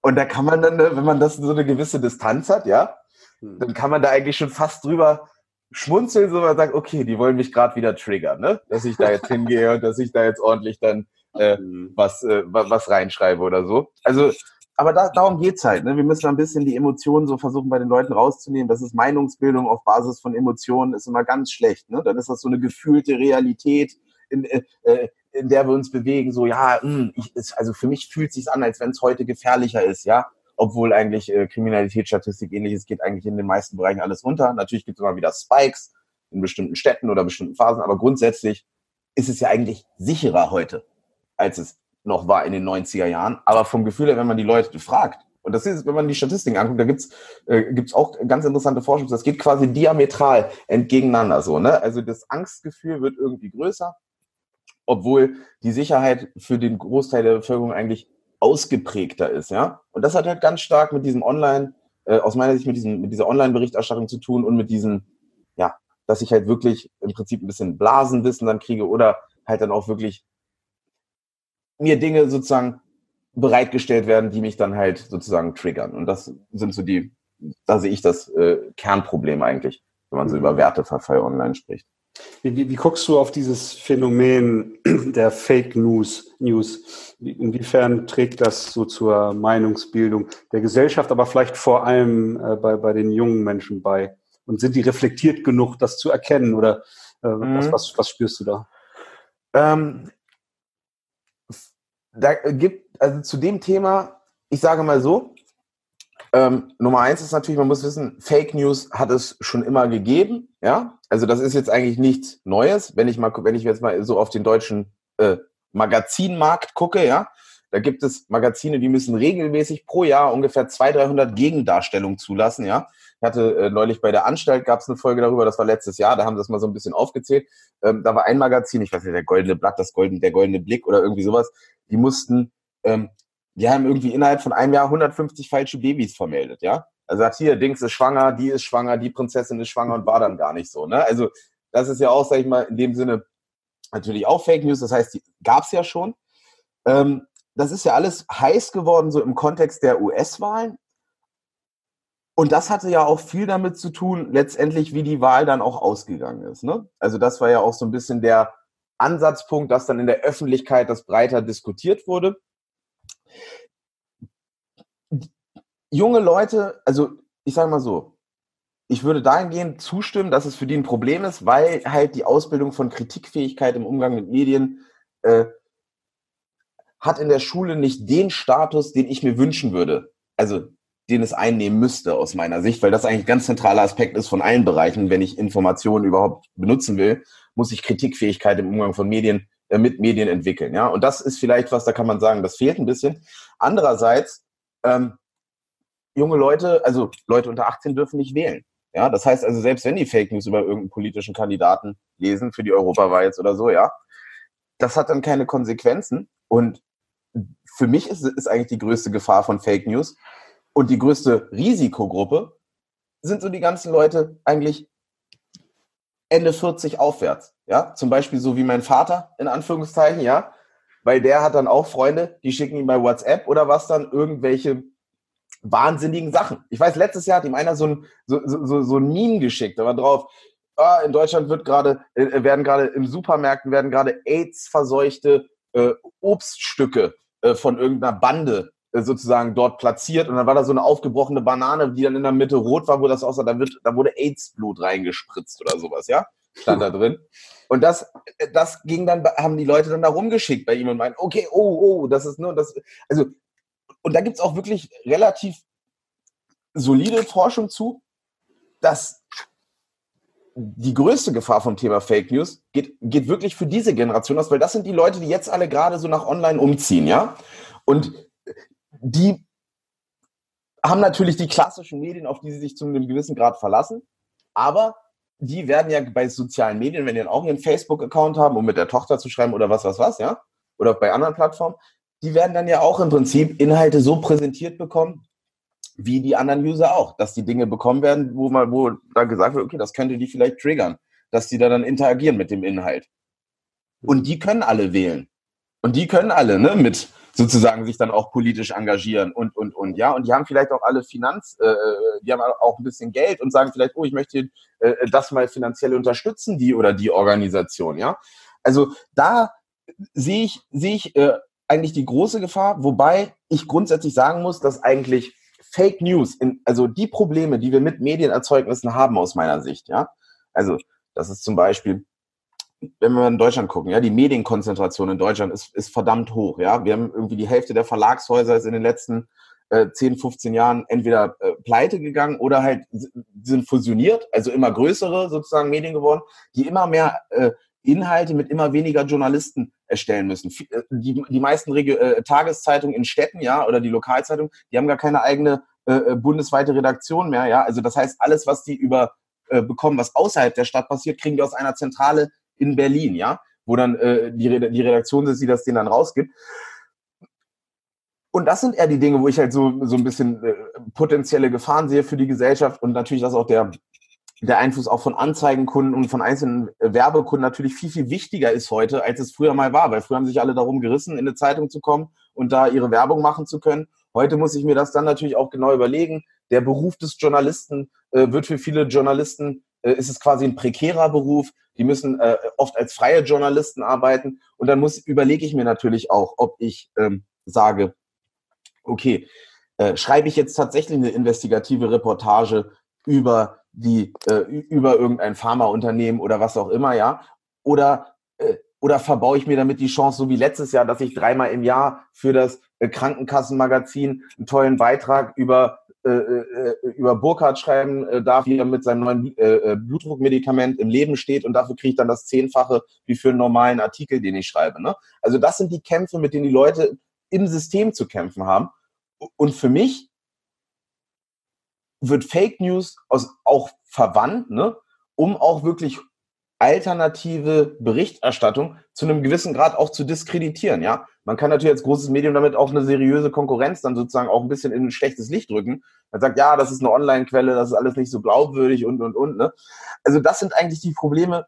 Und da kann man dann, ne, wenn man das so eine gewisse Distanz hat, ja, mhm. dann kann man da eigentlich schon fast drüber schmunzeln, so man sagt, okay, die wollen mich gerade wieder triggern, ne? Dass ich da jetzt hingehe und dass ich da jetzt ordentlich dann äh, mhm. was, äh, was reinschreibe oder so. Also aber da, darum geht's halt. Ne? Wir müssen ein bisschen die Emotionen so versuchen, bei den Leuten rauszunehmen. Das ist Meinungsbildung auf Basis von Emotionen, ist immer ganz schlecht. Ne? Dann ist das so eine gefühlte Realität, in, äh, äh in der wir uns bewegen. So, ja, mh, hm, ich, ist, also für mich fühlt sich's an, als wenn es heute gefährlicher ist, ja. Obwohl eigentlich äh, Kriminalitätsstatistik ähnliches geht eigentlich in den meisten Bereichen alles runter. Natürlich gibt es immer wieder Spikes in bestimmten Städten oder bestimmten Phasen, aber grundsätzlich ist es ja eigentlich sicherer heute, als es noch war in den 90er Jahren. Aber vom Gefühl her, wenn man die Leute fragt, und das ist, wenn man die Statistiken anguckt, da gibt's äh, auch ganz interessante Forschung. Das geht quasi diametral entgegeneinander so. Ne? Also das Angstgefühl wird irgendwie größer, obwohl die Sicherheit für den Großteil der Bevölkerung eigentlich ausgeprägter ist. Ja, und das hat halt ganz stark mit diesem Online, äh, aus meiner Sicht mit diesem mit dieser Online-Berichterstattung zu tun und mit diesem, ja, dass ich halt wirklich im Prinzip ein bisschen Blasenwissen dann kriege oder halt dann auch wirklich mir Dinge sozusagen bereitgestellt werden, die mich dann halt sozusagen triggern. Und das sind so die, da sehe ich das äh, Kernproblem eigentlich, wenn man so über Werteverfall online spricht. Wie, wie, wie guckst du auf dieses Phänomen der Fake News? News? Inwiefern trägt das so zur Meinungsbildung der Gesellschaft, aber vielleicht vor allem äh, bei, bei den jungen Menschen bei? Und sind die reflektiert genug, das zu erkennen? Oder äh, mhm. was, was, was spürst du da? Ähm, da gibt, also zu dem Thema, ich sage mal so, ähm, Nummer eins ist natürlich, man muss wissen, Fake News hat es schon immer gegeben, ja. Also das ist jetzt eigentlich nichts Neues. Wenn ich mal, wenn ich jetzt mal so auf den deutschen äh, Magazinmarkt gucke, ja, da gibt es Magazine, die müssen regelmäßig pro Jahr ungefähr 200, 300 Gegendarstellungen zulassen, ja. Ich hatte äh, neulich bei der Anstalt gab es eine Folge darüber, das war letztes Jahr, da haben sie das mal so ein bisschen aufgezählt. Ähm, da war ein Magazin, ich weiß nicht, der Goldene Blatt, das Goldene, der Goldene Blick oder irgendwie sowas, die mussten, ähm, die haben irgendwie innerhalb von einem Jahr 150 falsche Babys vermeldet, ja. Also sagt hier, Dings ist schwanger, die ist schwanger, die Prinzessin ist schwanger und war dann gar nicht so, ne? Also das ist ja auch, sag ich mal, in dem Sinne natürlich auch Fake News, das heißt, die gab es ja schon. Ähm, das ist ja alles heiß geworden, so im Kontext der US-Wahlen. Und das hatte ja auch viel damit zu tun, letztendlich, wie die Wahl dann auch ausgegangen ist. Ne? Also das war ja auch so ein bisschen der Ansatzpunkt, dass dann in der Öffentlichkeit das breiter diskutiert wurde. Junge Leute, also ich sage mal so, ich würde dahingehend zustimmen, dass es für die ein Problem ist, weil halt die Ausbildung von Kritikfähigkeit im Umgang mit Medien äh, hat in der Schule nicht den Status, den ich mir wünschen würde. Also den es einnehmen müsste aus meiner Sicht, weil das eigentlich ein ganz zentraler Aspekt ist von allen Bereichen. Wenn ich Informationen überhaupt benutzen will, muss ich Kritikfähigkeit im Umgang von Medien mit Medien entwickeln. Ja, und das ist vielleicht was, da kann man sagen, das fehlt ein bisschen. Andererseits ähm, junge Leute, also Leute unter 18 dürfen nicht wählen. Ja, das heißt also, selbst wenn die Fake News über irgendeinen politischen Kandidaten lesen für die Europawahl jetzt oder so, ja, das hat dann keine Konsequenzen. Und für mich ist, ist eigentlich die größte Gefahr von Fake News, und die größte Risikogruppe sind so die ganzen Leute eigentlich Ende 40 aufwärts. Ja, zum Beispiel so wie mein Vater, in Anführungszeichen, ja, weil der hat dann auch Freunde, die schicken ihm bei WhatsApp oder was dann irgendwelche wahnsinnigen Sachen. Ich weiß, letztes Jahr hat ihm einer so ein, so, so, so ein Meme geschickt, da war drauf, ah, in Deutschland wird gerade, äh, werden gerade im Supermärkten werden gerade AIDS-verseuchte äh, Obststücke äh, von irgendeiner Bande äh, sozusagen dort platziert und dann war da so eine aufgebrochene Banane, die dann in der Mitte rot war, wo das aussah, da, wird, da wurde AIDS-Blut reingespritzt oder sowas, ja? Stand da drin. Und das, äh, das ging dann, haben die Leute dann da rumgeschickt bei ihm und meinen, okay, oh, oh, das ist nur, das, also, und da gibt's auch wirklich relativ solide Forschung zu, dass die größte Gefahr vom Thema Fake News geht, geht wirklich für diese Generation aus, weil das sind die Leute, die jetzt alle gerade so nach online umziehen, ja? Und die haben natürlich die klassischen Medien, auf die sie sich zu einem gewissen Grad verlassen, aber die werden ja bei sozialen Medien, wenn die dann auch ihren Facebook-Account haben, um mit der Tochter zu schreiben oder was, was, was, ja, oder bei anderen Plattformen, die werden dann ja auch im Prinzip Inhalte so präsentiert bekommen, wie die anderen User auch, dass die Dinge bekommen werden, wo mal, wo da gesagt wird, okay, das könnte die vielleicht triggern, dass die da dann interagieren mit dem Inhalt. Und die können alle wählen. Und die können alle, ne, mit sozusagen sich dann auch politisch engagieren und, und, und, ja. Und die haben vielleicht auch alle Finanz, äh, die haben auch ein bisschen Geld und sagen vielleicht, oh, ich möchte äh, das mal finanziell unterstützen, die oder die Organisation, ja. Also da sehe ich, sehe ich äh, eigentlich die große Gefahr, wobei ich grundsätzlich sagen muss, dass eigentlich Fake News, in, also die Probleme, die wir mit Medienerzeugnissen haben aus meiner Sicht, ja. Also, das ist zum Beispiel wenn wir in Deutschland gucken, ja, die Medienkonzentration in Deutschland ist, ist verdammt hoch, ja. Wir haben irgendwie die Hälfte der Verlagshäuser ist in den letzten äh, 10, 15 Jahren entweder äh, pleite gegangen oder halt sind fusioniert, also immer größere sozusagen Medien geworden, die immer mehr äh, Inhalte mit immer weniger Journalisten erstellen müssen. Äh, die, die meisten Regio äh, Tageszeitungen in Städten, ja, oder die Lokalzeitungen, die haben gar keine eigene äh, äh bundesweite Redaktion mehr, ja. Also das heißt, alles, was die über äh, bekommen, was außerhalb der Stadt passiert, kriegen die aus einer Zentrale in Berlin, ja, wo dann äh, die, die Redaktion ist, die das denen dann rausgibt. Und das sind eher die Dinge, wo ich halt so, so ein bisschen äh, potenzielle Gefahren sehe für die Gesellschaft und natürlich, dass auch der, der Einfluss auch von Anzeigenkunden und von einzelnen äh, Werbekunden natürlich viel, viel wichtiger ist heute, als es früher mal war. Weil früher haben sich alle darum gerissen, in eine Zeitung zu kommen und da ihre Werbung machen zu können. Heute muss ich mir das dann natürlich auch genau überlegen. Der Beruf des Journalisten äh, wird für viele Journalisten äh, ist es quasi ein prekärer Beruf. Die müssen äh, oft als freie Journalisten arbeiten. Und dann muss, überlege ich mir natürlich auch, ob ich ähm, sage, okay, äh, schreibe ich jetzt tatsächlich eine investigative Reportage über die, äh, über irgendein Pharmaunternehmen oder was auch immer, ja? Oder, äh, oder verbaue ich mir damit die Chance, so wie letztes Jahr, dass ich dreimal im Jahr für das äh, Krankenkassenmagazin einen tollen Beitrag über über Burkhardt schreiben äh, darf, wie er mit seinem neuen äh, äh, Blutdruckmedikament im Leben steht und dafür kriege ich dann das Zehnfache wie für einen normalen Artikel, den ich schreibe. Ne? Also das sind die Kämpfe, mit denen die Leute im System zu kämpfen haben. Und für mich wird Fake News aus, auch verwandt, ne, um auch wirklich alternative Berichterstattung zu einem gewissen Grad auch zu diskreditieren, ja. Man kann natürlich als großes Medium damit auch eine seriöse Konkurrenz dann sozusagen auch ein bisschen in ein schlechtes Licht drücken. Man sagt, ja, das ist eine Online-Quelle, das ist alles nicht so glaubwürdig und, und, und, ne. Also das sind eigentlich die Probleme,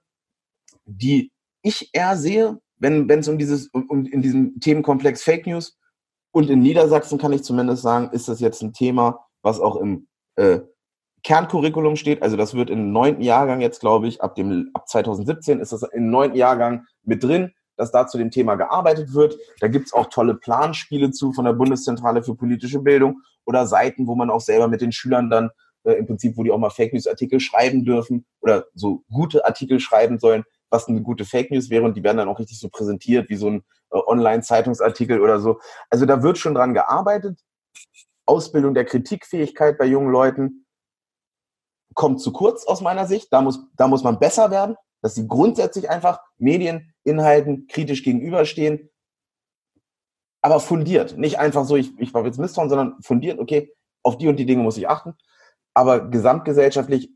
die ich eher sehe, wenn, wenn es um dieses, um, in diesem Themenkomplex Fake News und in Niedersachsen kann ich zumindest sagen, ist das jetzt ein Thema, was auch im äh, Kerncurriculum steht. Also das wird im neunten Jahrgang jetzt, glaube ich, ab dem ab 2017 ist das im neunten Jahrgang mit drin, dass da zu dem Thema gearbeitet wird. Da gibt's auch tolle Planspiele zu von der Bundeszentrale für politische Bildung oder Seiten, wo man auch selber mit den Schülern dann äh, im Prinzip, wo die auch mal Fake News Artikel schreiben dürfen oder so gute Artikel schreiben sollen, was eine gute Fake News wäre und die werden dann auch richtig so präsentiert wie so ein äh, Online-Zeitungsartikel oder so. Also da wird schon dran gearbeitet. Ausbildung der Kritikfähigkeit bei jungen Leuten kommt zu kurz aus meiner Sicht. Da muss, da muss man besser werden, dass sie grundsätzlich einfach Medieninhalten kritisch gegenüberstehen, aber fundiert. Nicht einfach so, ich, ich war jetzt misstrauen, sondern fundiert, okay, auf die und die Dinge muss ich achten. Aber gesamtgesellschaftlich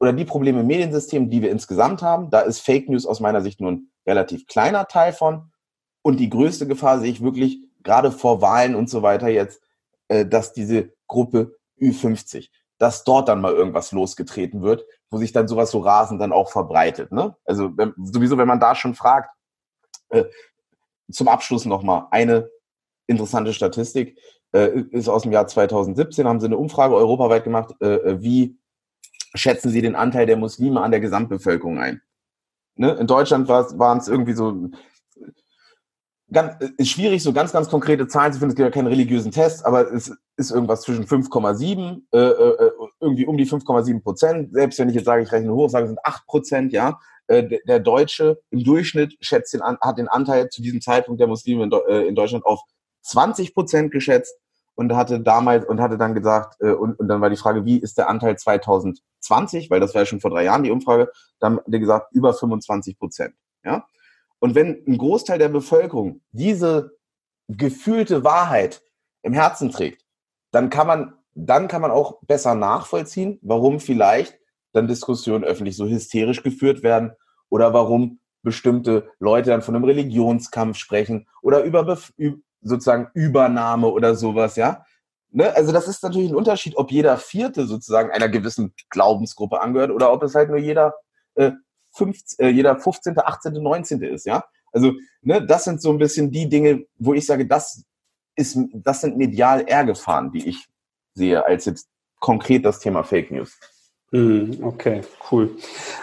oder die Probleme im Mediensystem, die wir insgesamt haben, da ist Fake News aus meiner Sicht nur ein relativ kleiner Teil von. Und die größte Gefahr sehe ich wirklich gerade vor Wahlen und so weiter jetzt, äh, dass diese Gruppe Ü50, dass dort dann mal irgendwas losgetreten wird, wo sich dann sowas so rasend dann auch verbreitet. Ne? Also wenn, sowieso, wenn man da schon fragt, äh, zum Abschluss nochmal eine interessante Statistik, äh, ist aus dem Jahr 2017, haben sie eine Umfrage europaweit gemacht, äh, äh, wie schätzen sie den Anteil der Muslime an der Gesamtbevölkerung ein? Ne? In Deutschland waren es irgendwie so ganz, ist schwierig, so ganz, ganz konkrete Zahlen zu finden. Es gibt ja keinen religiösen Test, aber es ist irgendwas zwischen 5,7, äh, äh, irgendwie um die 5,7 Prozent. Selbst wenn ich jetzt sage, ich rechne hoch, sage, es sind 8 Prozent, ja. Äh, der Deutsche im Durchschnitt schätzt den, hat den Anteil zu diesem Zeitpunkt der Muslime in, äh, in Deutschland auf 20 Prozent geschätzt und hatte damals und hatte dann gesagt, äh, und, und dann war die Frage, wie ist der Anteil 2020, weil das war ja schon vor drei Jahren die Umfrage, dann hat er gesagt, über 25 Prozent. Ja? Und wenn ein Großteil der Bevölkerung diese gefühlte Wahrheit im Herzen trägt, dann kann man, dann kann man auch besser nachvollziehen, warum vielleicht dann Diskussionen öffentlich so hysterisch geführt werden oder warum bestimmte Leute dann von einem Religionskampf sprechen oder über sozusagen Übernahme oder sowas, ja. Ne? Also das ist natürlich ein Unterschied, ob jeder Vierte sozusagen einer gewissen Glaubensgruppe angehört oder ob es halt nur jeder, äh, 15, äh, jeder 15., 18., 19. ist, ja. Also ne, das sind so ein bisschen die Dinge, wo ich sage, das ist, das sind medial eher Gefahren, die ich sehe, als jetzt konkret das Thema Fake News. Hm, okay, cool.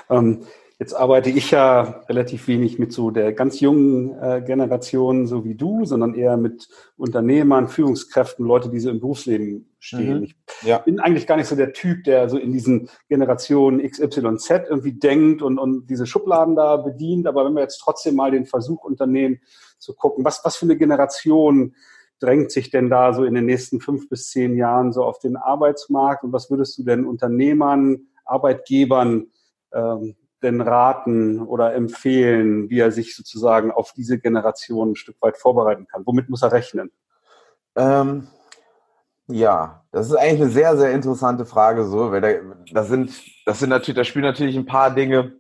Ähm, Jetzt arbeite ich ja relativ wenig mit so der ganz jungen äh, Generation, so wie du, sondern eher mit Unternehmern, Führungskräften, Leute, die so im Berufsleben stehen. Mhm. Ich ja. bin eigentlich gar nicht so der Typ, der so in diesen Generationen XYZ irgendwie denkt und, und diese Schubladen da bedient. Aber wenn wir jetzt trotzdem mal den Versuch unternehmen, zu gucken, was, was für eine Generation drängt sich denn da so in den nächsten fünf bis zehn Jahren so auf den Arbeitsmarkt und was würdest du denn Unternehmern, Arbeitgebern ähm, denn raten oder empfehlen, wie er sich sozusagen auf diese Generation ein Stück weit vorbereiten kann? Womit muss er rechnen? Ähm, ja, das ist eigentlich eine sehr, sehr interessante Frage, so, weil da, das sind, das sind natürlich, da spielen natürlich ein paar Dinge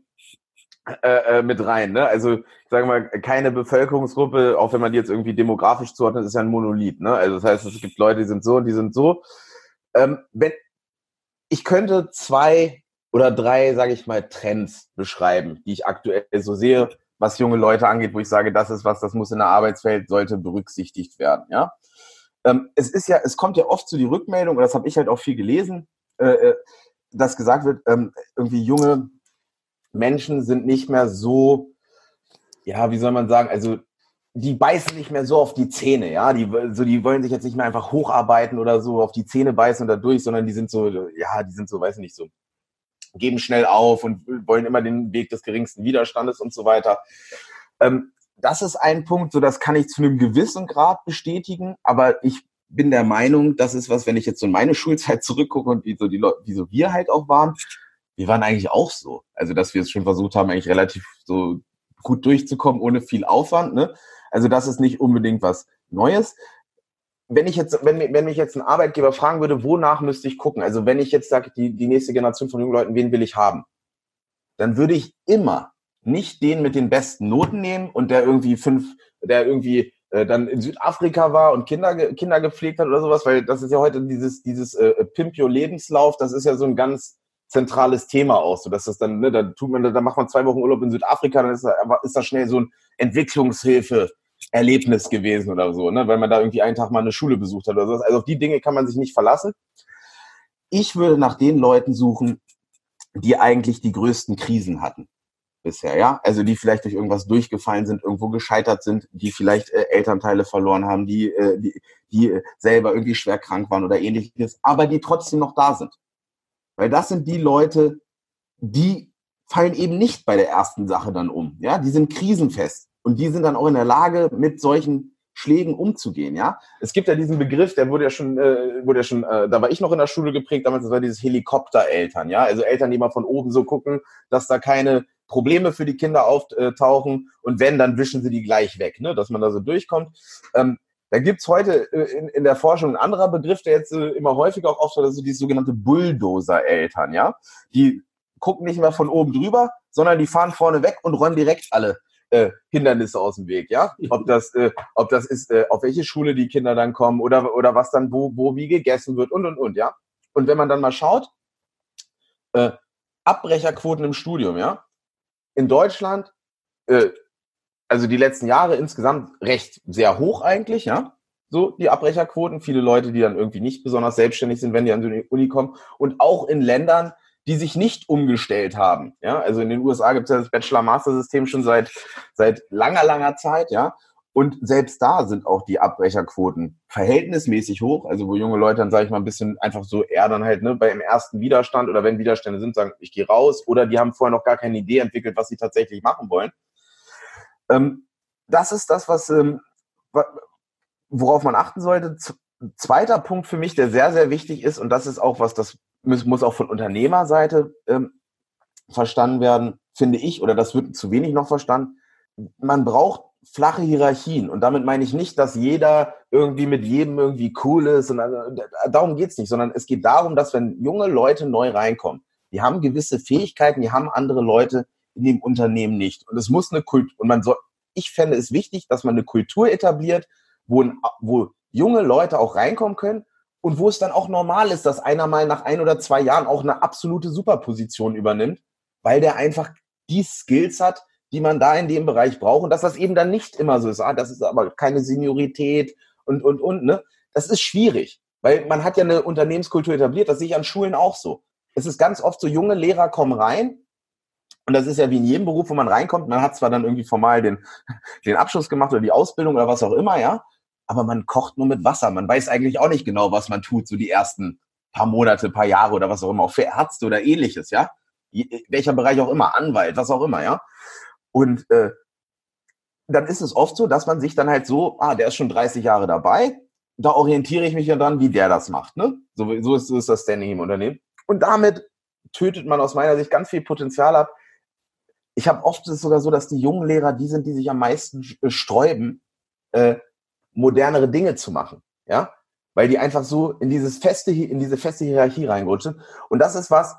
äh, äh, mit rein. Ne? Also ich sage mal, keine Bevölkerungsgruppe, auch wenn man die jetzt irgendwie demografisch zuordnet, ist ja ein Monolith. Ne? Also das heißt, es gibt Leute, die sind so und die sind so. Ähm, wenn ich könnte zwei oder drei, sage ich mal, Trends beschreiben, die ich aktuell so sehe, was junge Leute angeht, wo ich sage, das ist was, das muss in der Arbeitswelt, sollte berücksichtigt werden. Ja, ähm, es ist ja, es kommt ja oft zu die Rückmeldung, und das habe ich halt auch viel gelesen, äh, äh, dass gesagt wird, ähm, irgendwie junge Menschen sind nicht mehr so, ja, wie soll man sagen, also die beißen nicht mehr so auf die Zähne, ja, die, so, die wollen sich jetzt nicht mehr einfach hocharbeiten oder so auf die Zähne beißen und da durch, sondern die sind so, ja, die sind so, weiß nicht, so geben schnell auf und wollen immer den Weg des geringsten Widerstandes und so weiter. Ähm, das ist ein Punkt, so das kann ich zu einem gewissen Grad bestätigen, aber ich bin der Meinung, das ist was, wenn ich jetzt so in meine Schulzeit zurückgucke und wie so die Leute, wie so wir halt auch waren, wir waren eigentlich auch so. Also, dass wir es schon versucht haben, eigentlich relativ so gut durchzukommen, ohne viel Aufwand. Ne? Also, das ist nicht unbedingt was Neues wenn ich jetzt, wenn, wenn mich jetzt ein Arbeitgeber fragen würde, wonach müsste ich gucken? Also wenn ich jetzt sage, die, die nächste Generation von jungen Leuten, wen will ich haben? Dann würde ich immer nicht den mit den besten Noten nehmen und der irgendwie fünf, der irgendwie äh, dann in Südafrika war und Kinder, Kinder gepflegt hat oder sowas, weil das ist ja heute dieses, dieses äh, Pimpio-Lebenslauf, das ist ja so ein ganz zentrales Thema auch, so dass das dann, ne, da tut man, da macht man zwei Wochen Urlaub in Südafrika, dann ist da, ist da schnell so ein Entwicklungshilfe Erlebnis gewesen oder so, ne? weil man da irgendwie einen Tag mal eine Schule besucht hat oder so. Also auf die Dinge kann man sich nicht verlassen. Ich würde nach den Leuten suchen, die eigentlich die größten Krisen hatten bisher, ja. Also die vielleicht durch irgendwas durchgefallen sind, irgendwo gescheitert sind, die vielleicht äh, Elternteile verloren haben, die, äh, die, die selber irgendwie schwer krank waren oder ähnliches, aber die trotzdem noch da sind. Weil das sind die Leute, die fallen eben nicht bei der ersten Sache dann um. Ja, die sind krisenfest. Und die sind dann auch in der Lage, mit solchen Schlägen umzugehen, ja. Es gibt ja diesen Begriff, der wurde ja schon, äh, wurde ja schon, äh, da war ich noch in der Schule geprägt, damals das war dieses Helikoptereltern, ja. Also Eltern, die mal von oben so gucken, dass da keine Probleme für die Kinder auftauchen und wenn, dann wischen sie die gleich weg, ne, dass man da so durchkommt. Ähm, da gibt's heute äh, in, in der Forschung ein anderer Begriff, der jetzt äh, immer häufiger auch auftaucht, das sind die sogenannte Bulldozer-Eltern, ja. Die gucken nicht mehr von oben drüber, sondern die fahren vorne weg und räumen direkt alle äh, Hindernisse aus dem Weg, ja? Ob das, äh, ob das ist, äh, auf welche Schule die Kinder dann kommen oder, oder was dann wo, wo wie gegessen wird und und und, ja? Und wenn man dann mal schaut, äh, Abbrecherquoten im Studium, ja? In Deutschland, äh, also die letzten Jahre insgesamt recht sehr hoch eigentlich, ja? So, die Abbrecherquoten, viele Leute, die dann irgendwie nicht besonders selbstständig sind, wenn die an die Uni kommen. Und auch in Ländern, die sich nicht umgestellt haben. Ja, also in den USA gibt es ja das Bachelor-Master-System schon seit, seit langer, langer Zeit, ja. Und selbst da sind auch die Abbrecherquoten verhältnismäßig hoch. Also wo junge Leute dann, sage ich mal, ein bisschen einfach so eher dann halt ne, beim ersten Widerstand oder wenn Widerstände sind, sagen, ich gehe raus. Oder die haben vorher noch gar keine Idee entwickelt, was sie tatsächlich machen wollen. Ähm, das ist das, was ähm, worauf man achten sollte. Zweiter Punkt für mich, der sehr, sehr wichtig ist, und das ist auch was, das muss, muss auch von Unternehmerseite ähm, verstanden werden, finde ich, oder das wird zu wenig noch verstanden. Man braucht flache Hierarchien. Und damit meine ich nicht, dass jeder irgendwie mit jedem irgendwie cool ist. Und äh, darum geht's nicht, sondern es geht darum, dass wenn junge Leute neu reinkommen, die haben gewisse Fähigkeiten, die haben andere Leute in dem Unternehmen nicht. Und es muss eine Kultur, und man soll, ich fände es wichtig, dass man eine Kultur etabliert, wo, wo junge Leute auch reinkommen können und wo es dann auch normal ist, dass einer mal nach ein oder zwei Jahren auch eine absolute Superposition übernimmt, weil der einfach die Skills hat, die man da in dem Bereich braucht und dass das eben dann nicht immer so ist. Ah, das ist aber keine Seniorität und, und, und, ne? Das ist schwierig, weil man hat ja eine Unternehmenskultur etabliert, das sehe ich an Schulen auch so. Es ist ganz oft so, junge Lehrer kommen rein und das ist ja wie in jedem Beruf, wo man reinkommt. Man hat zwar dann irgendwie formal den, den Abschluss gemacht oder die Ausbildung oder was auch immer, ja, aber man kocht nur mit Wasser. Man weiß eigentlich auch nicht genau, was man tut, so die ersten paar Monate, paar Jahre oder was auch immer, auch für Ärzte oder ähnliches, ja. Welcher Bereich auch immer, Anwalt, was auch immer, ja. Und äh, dann ist es oft so, dass man sich dann halt so, ah, der ist schon 30 Jahre dabei, da orientiere ich mich ja dran, wie der das macht. Ne? So, so, ist, so ist das Standing im Unternehmen. Und damit tötet man aus meiner Sicht ganz viel Potenzial ab. Ich habe oft es sogar so, dass die jungen Lehrer die sind, die sich am meisten äh, sträuben, äh, modernere Dinge zu machen. Ja, weil die einfach so in dieses feste, in diese feste Hierarchie reinrutschen. Und das ist was,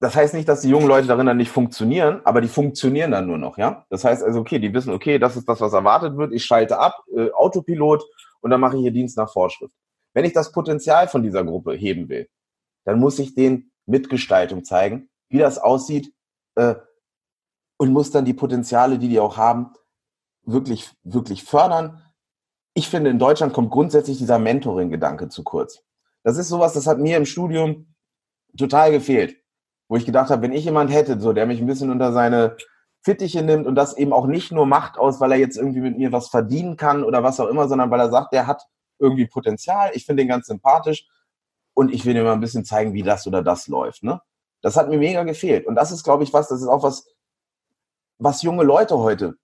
das heißt nicht, dass die jungen Leute darin dann nicht funktionieren, aber die funktionieren dann nur noch, ja. Das heißt also, okay, die wissen, okay, das ist das, was erwartet wird. Ich schalte ab, äh, Autopilot und dann mache ich hier Dienst nach Vorschrift. Wenn ich das Potenzial von dieser Gruppe heben will, dann muss ich den Mitgestaltung zeigen, wie das aussieht äh, und muss dann die Potenziale, die die auch haben, wirklich, wirklich fördern. Ich finde, in Deutschland kommt grundsätzlich dieser Mentoring-Gedanke zu kurz. Das ist sowas, das hat mir im Studium total gefehlt wo ich gedacht habe, wenn ich jemand hätte, so, der mich ein bisschen unter seine Fittiche nimmt und das eben auch nicht nur macht aus, weil er jetzt irgendwie mit mir was verdienen kann oder was auch immer, sondern weil er sagt, der hat irgendwie Potenzial, ich finde ihn ganz sympathisch und ich will dir mal ein bisschen zeigen, wie das oder das läuft. Ne? Das hat mir mega gefehlt. Und das ist, glaube ich, was, das ist auch was, was junge Leute heute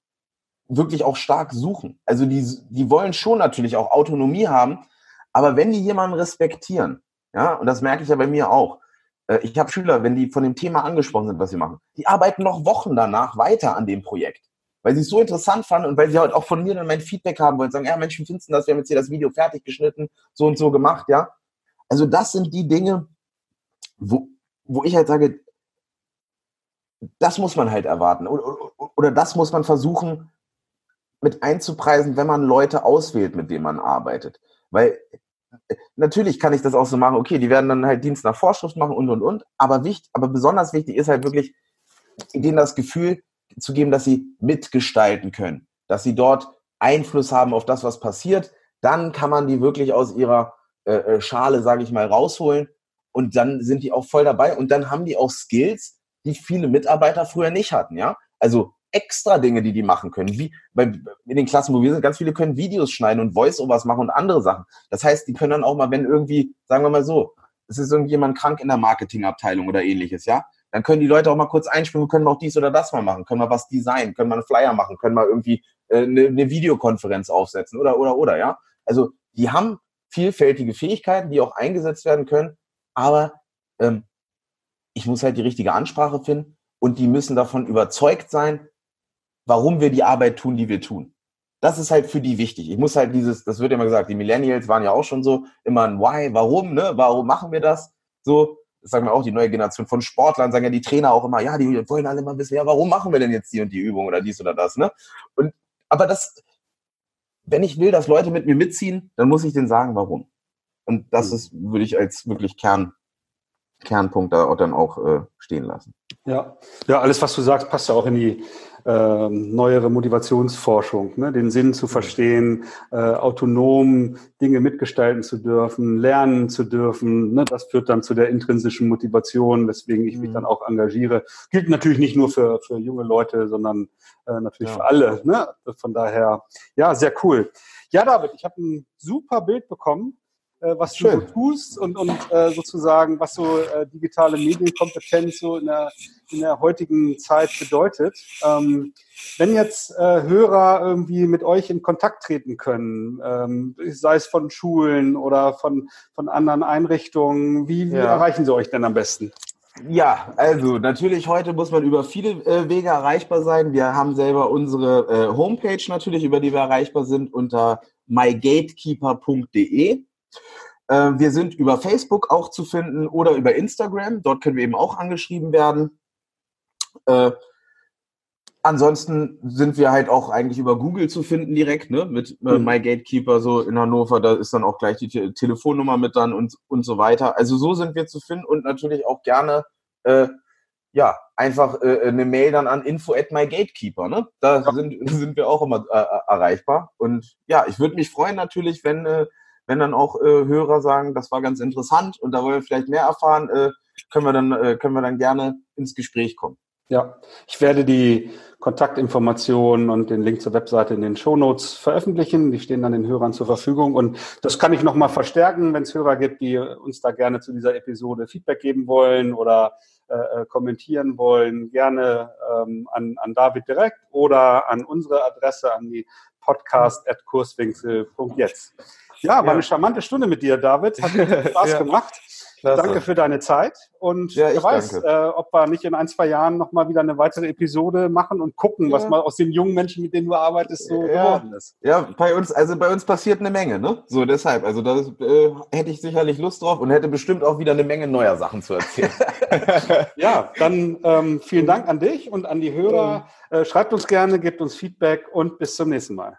wirklich auch stark suchen. Also die, die wollen schon natürlich auch Autonomie haben, aber wenn die jemanden respektieren, ja, und das merke ich ja bei mir auch, äh, ich habe Schüler, wenn die von dem Thema angesprochen sind, was sie machen, die arbeiten noch Wochen danach weiter an dem Projekt. Weil sie es so interessant fanden und weil sie halt auch von mir dann mein Feedback haben wollen, sagen, ja, Menschen, du das? Wir haben jetzt hier das Video fertig geschnitten, so und so gemacht, ja. Also das sind die Dinge, wo, wo ich halt sage, das muss man halt erwarten. Oder, oder das muss man versuchen mit einzupreisen, wenn man Leute auswählt, mit denen man arbeitet. Weil natürlich kann ich das auch so machen, okay, die werden dann halt Dienst nach Vorschrift machen und und und, aber wichtig, aber besonders wichtig ist halt wirklich, denen das Gefühl zu geben, dass sie mitgestalten können, dass sie dort Einfluss haben auf das, was passiert, dann kann man die wirklich aus ihrer äh, äh Schale, sage ich mal, rausholen. Und dann sind die auch voll dabei. Und dann haben die auch Skills, die viele Mitarbeiter früher nicht hatten, ja? Also extra Dinge, die die machen können. Wie bei, in den Klassen, wo wir sind, ganz viele können Videos schneiden und Voice-Overs machen und andere Sachen. Das heißt, die können dann auch mal, wenn irgendwie, sagen wir mal so, es ist irgendjemand krank in der Marketingabteilung oder ähnliches, ja, dann können die Leute auch mal kurz einspringen, können wir auch dies oder das mal machen, können wir was designen, können wir einen Flyer machen, können wir irgendwie äh, eine, eine Videokonferenz aufsetzen oder, oder, oder, ja. Also, die haben vielfältige Fähigkeiten, die auch eingesetzt werden können, aber ähm, ich muss halt die richtige Ansprache finden und die müssen davon überzeugt sein, warum wir die Arbeit tun, die wir tun. Das ist halt für die wichtig. Ich muss halt dieses, das wird ja immer gesagt, die Millennials waren ja auch schon so, immer ein Why, warum, ne? Warum machen wir das? So, das sagen wir auch, die neue Generation von Sportlern, sagen ja die Trainer auch immer, ja, die wollen alle immer wissen, ja, warum machen wir denn jetzt die und die Übung oder dies oder das, ne? Und, aber das, wenn ich will, dass Leute mit mir mitziehen, dann muss ich denen sagen, warum. Und das hm. ist, würde ich als wirklich Kern, Kernpunkt da dann auch äh, stehen lassen. Ja. ja, alles, was du sagst, passt ja auch in die äh, neuere Motivationsforschung, ne? den Sinn zu verstehen, äh, autonom Dinge mitgestalten zu dürfen, lernen zu dürfen. Ne? Das führt dann zu der intrinsischen Motivation, weswegen ich mich mhm. dann auch engagiere. Gilt natürlich nicht nur für, für junge Leute, sondern äh, natürlich ja. für alle. Ne? Von daher, ja, sehr cool. Ja, David, ich habe ein super Bild bekommen was Schön. du so tust und, und äh, sozusagen, was so äh, digitale Medienkompetenz so in der, in der heutigen Zeit bedeutet. Ähm, wenn jetzt äh, Hörer irgendwie mit euch in Kontakt treten können, ähm, sei es von Schulen oder von, von anderen Einrichtungen, wie, wie ja. erreichen sie euch denn am besten? Ja, also natürlich heute muss man über viele äh, Wege erreichbar sein. Wir haben selber unsere äh, Homepage natürlich, über die wir erreichbar sind, unter mygatekeeper.de. Äh, wir sind über Facebook auch zu finden oder über Instagram. Dort können wir eben auch angeschrieben werden. Äh, ansonsten sind wir halt auch eigentlich über Google zu finden direkt, ne? Mit äh, mhm. MyGatekeeper so in Hannover, da ist dann auch gleich die Te Telefonnummer mit dann und, und so weiter. Also so sind wir zu finden und natürlich auch gerne äh, ja, einfach äh, eine Mail dann an info at mygatekeeper, ne? Da ja. sind, sind wir auch immer erreichbar. Und ja, ich würde mich freuen natürlich, wenn, wenn dann auch äh, Hörer sagen, das war ganz interessant und da wollen wir vielleicht mehr erfahren, äh, können wir dann, äh, können wir dann gerne ins Gespräch kommen. Ja, ich werde die Kontaktinformationen und den Link zur Webseite in den Shownotes veröffentlichen. Die stehen dann den Hörern zur Verfügung. Und das kann ich nochmal verstärken, wenn es Hörer gibt, die uns da gerne zu dieser Episode Feedback geben wollen oder äh, äh kommentieren wollen. Gerne ähm, an, an David direkt oder an unsere Adresse, an die podcast.kurswinkel.jetzt. Ja, war eine charmante Stunde mit dir, David. Hat Spaß ja. gemacht. Klasse. Danke für deine Zeit und ja, wer weiß, äh, ob wir nicht in ein, zwei Jahren nochmal wieder eine weitere Episode machen und gucken, ja. was mal aus den jungen Menschen, mit denen du arbeitest, so ja. geworden ist. Ja, bei uns, also bei uns passiert eine Menge, ne? So deshalb, also da äh, hätte ich sicherlich Lust drauf und hätte bestimmt auch wieder eine Menge neuer Sachen zu erzählen. ja, dann ähm, vielen Dank an dich und an die Hörer. Äh, schreibt uns gerne, gebt uns Feedback und bis zum nächsten Mal.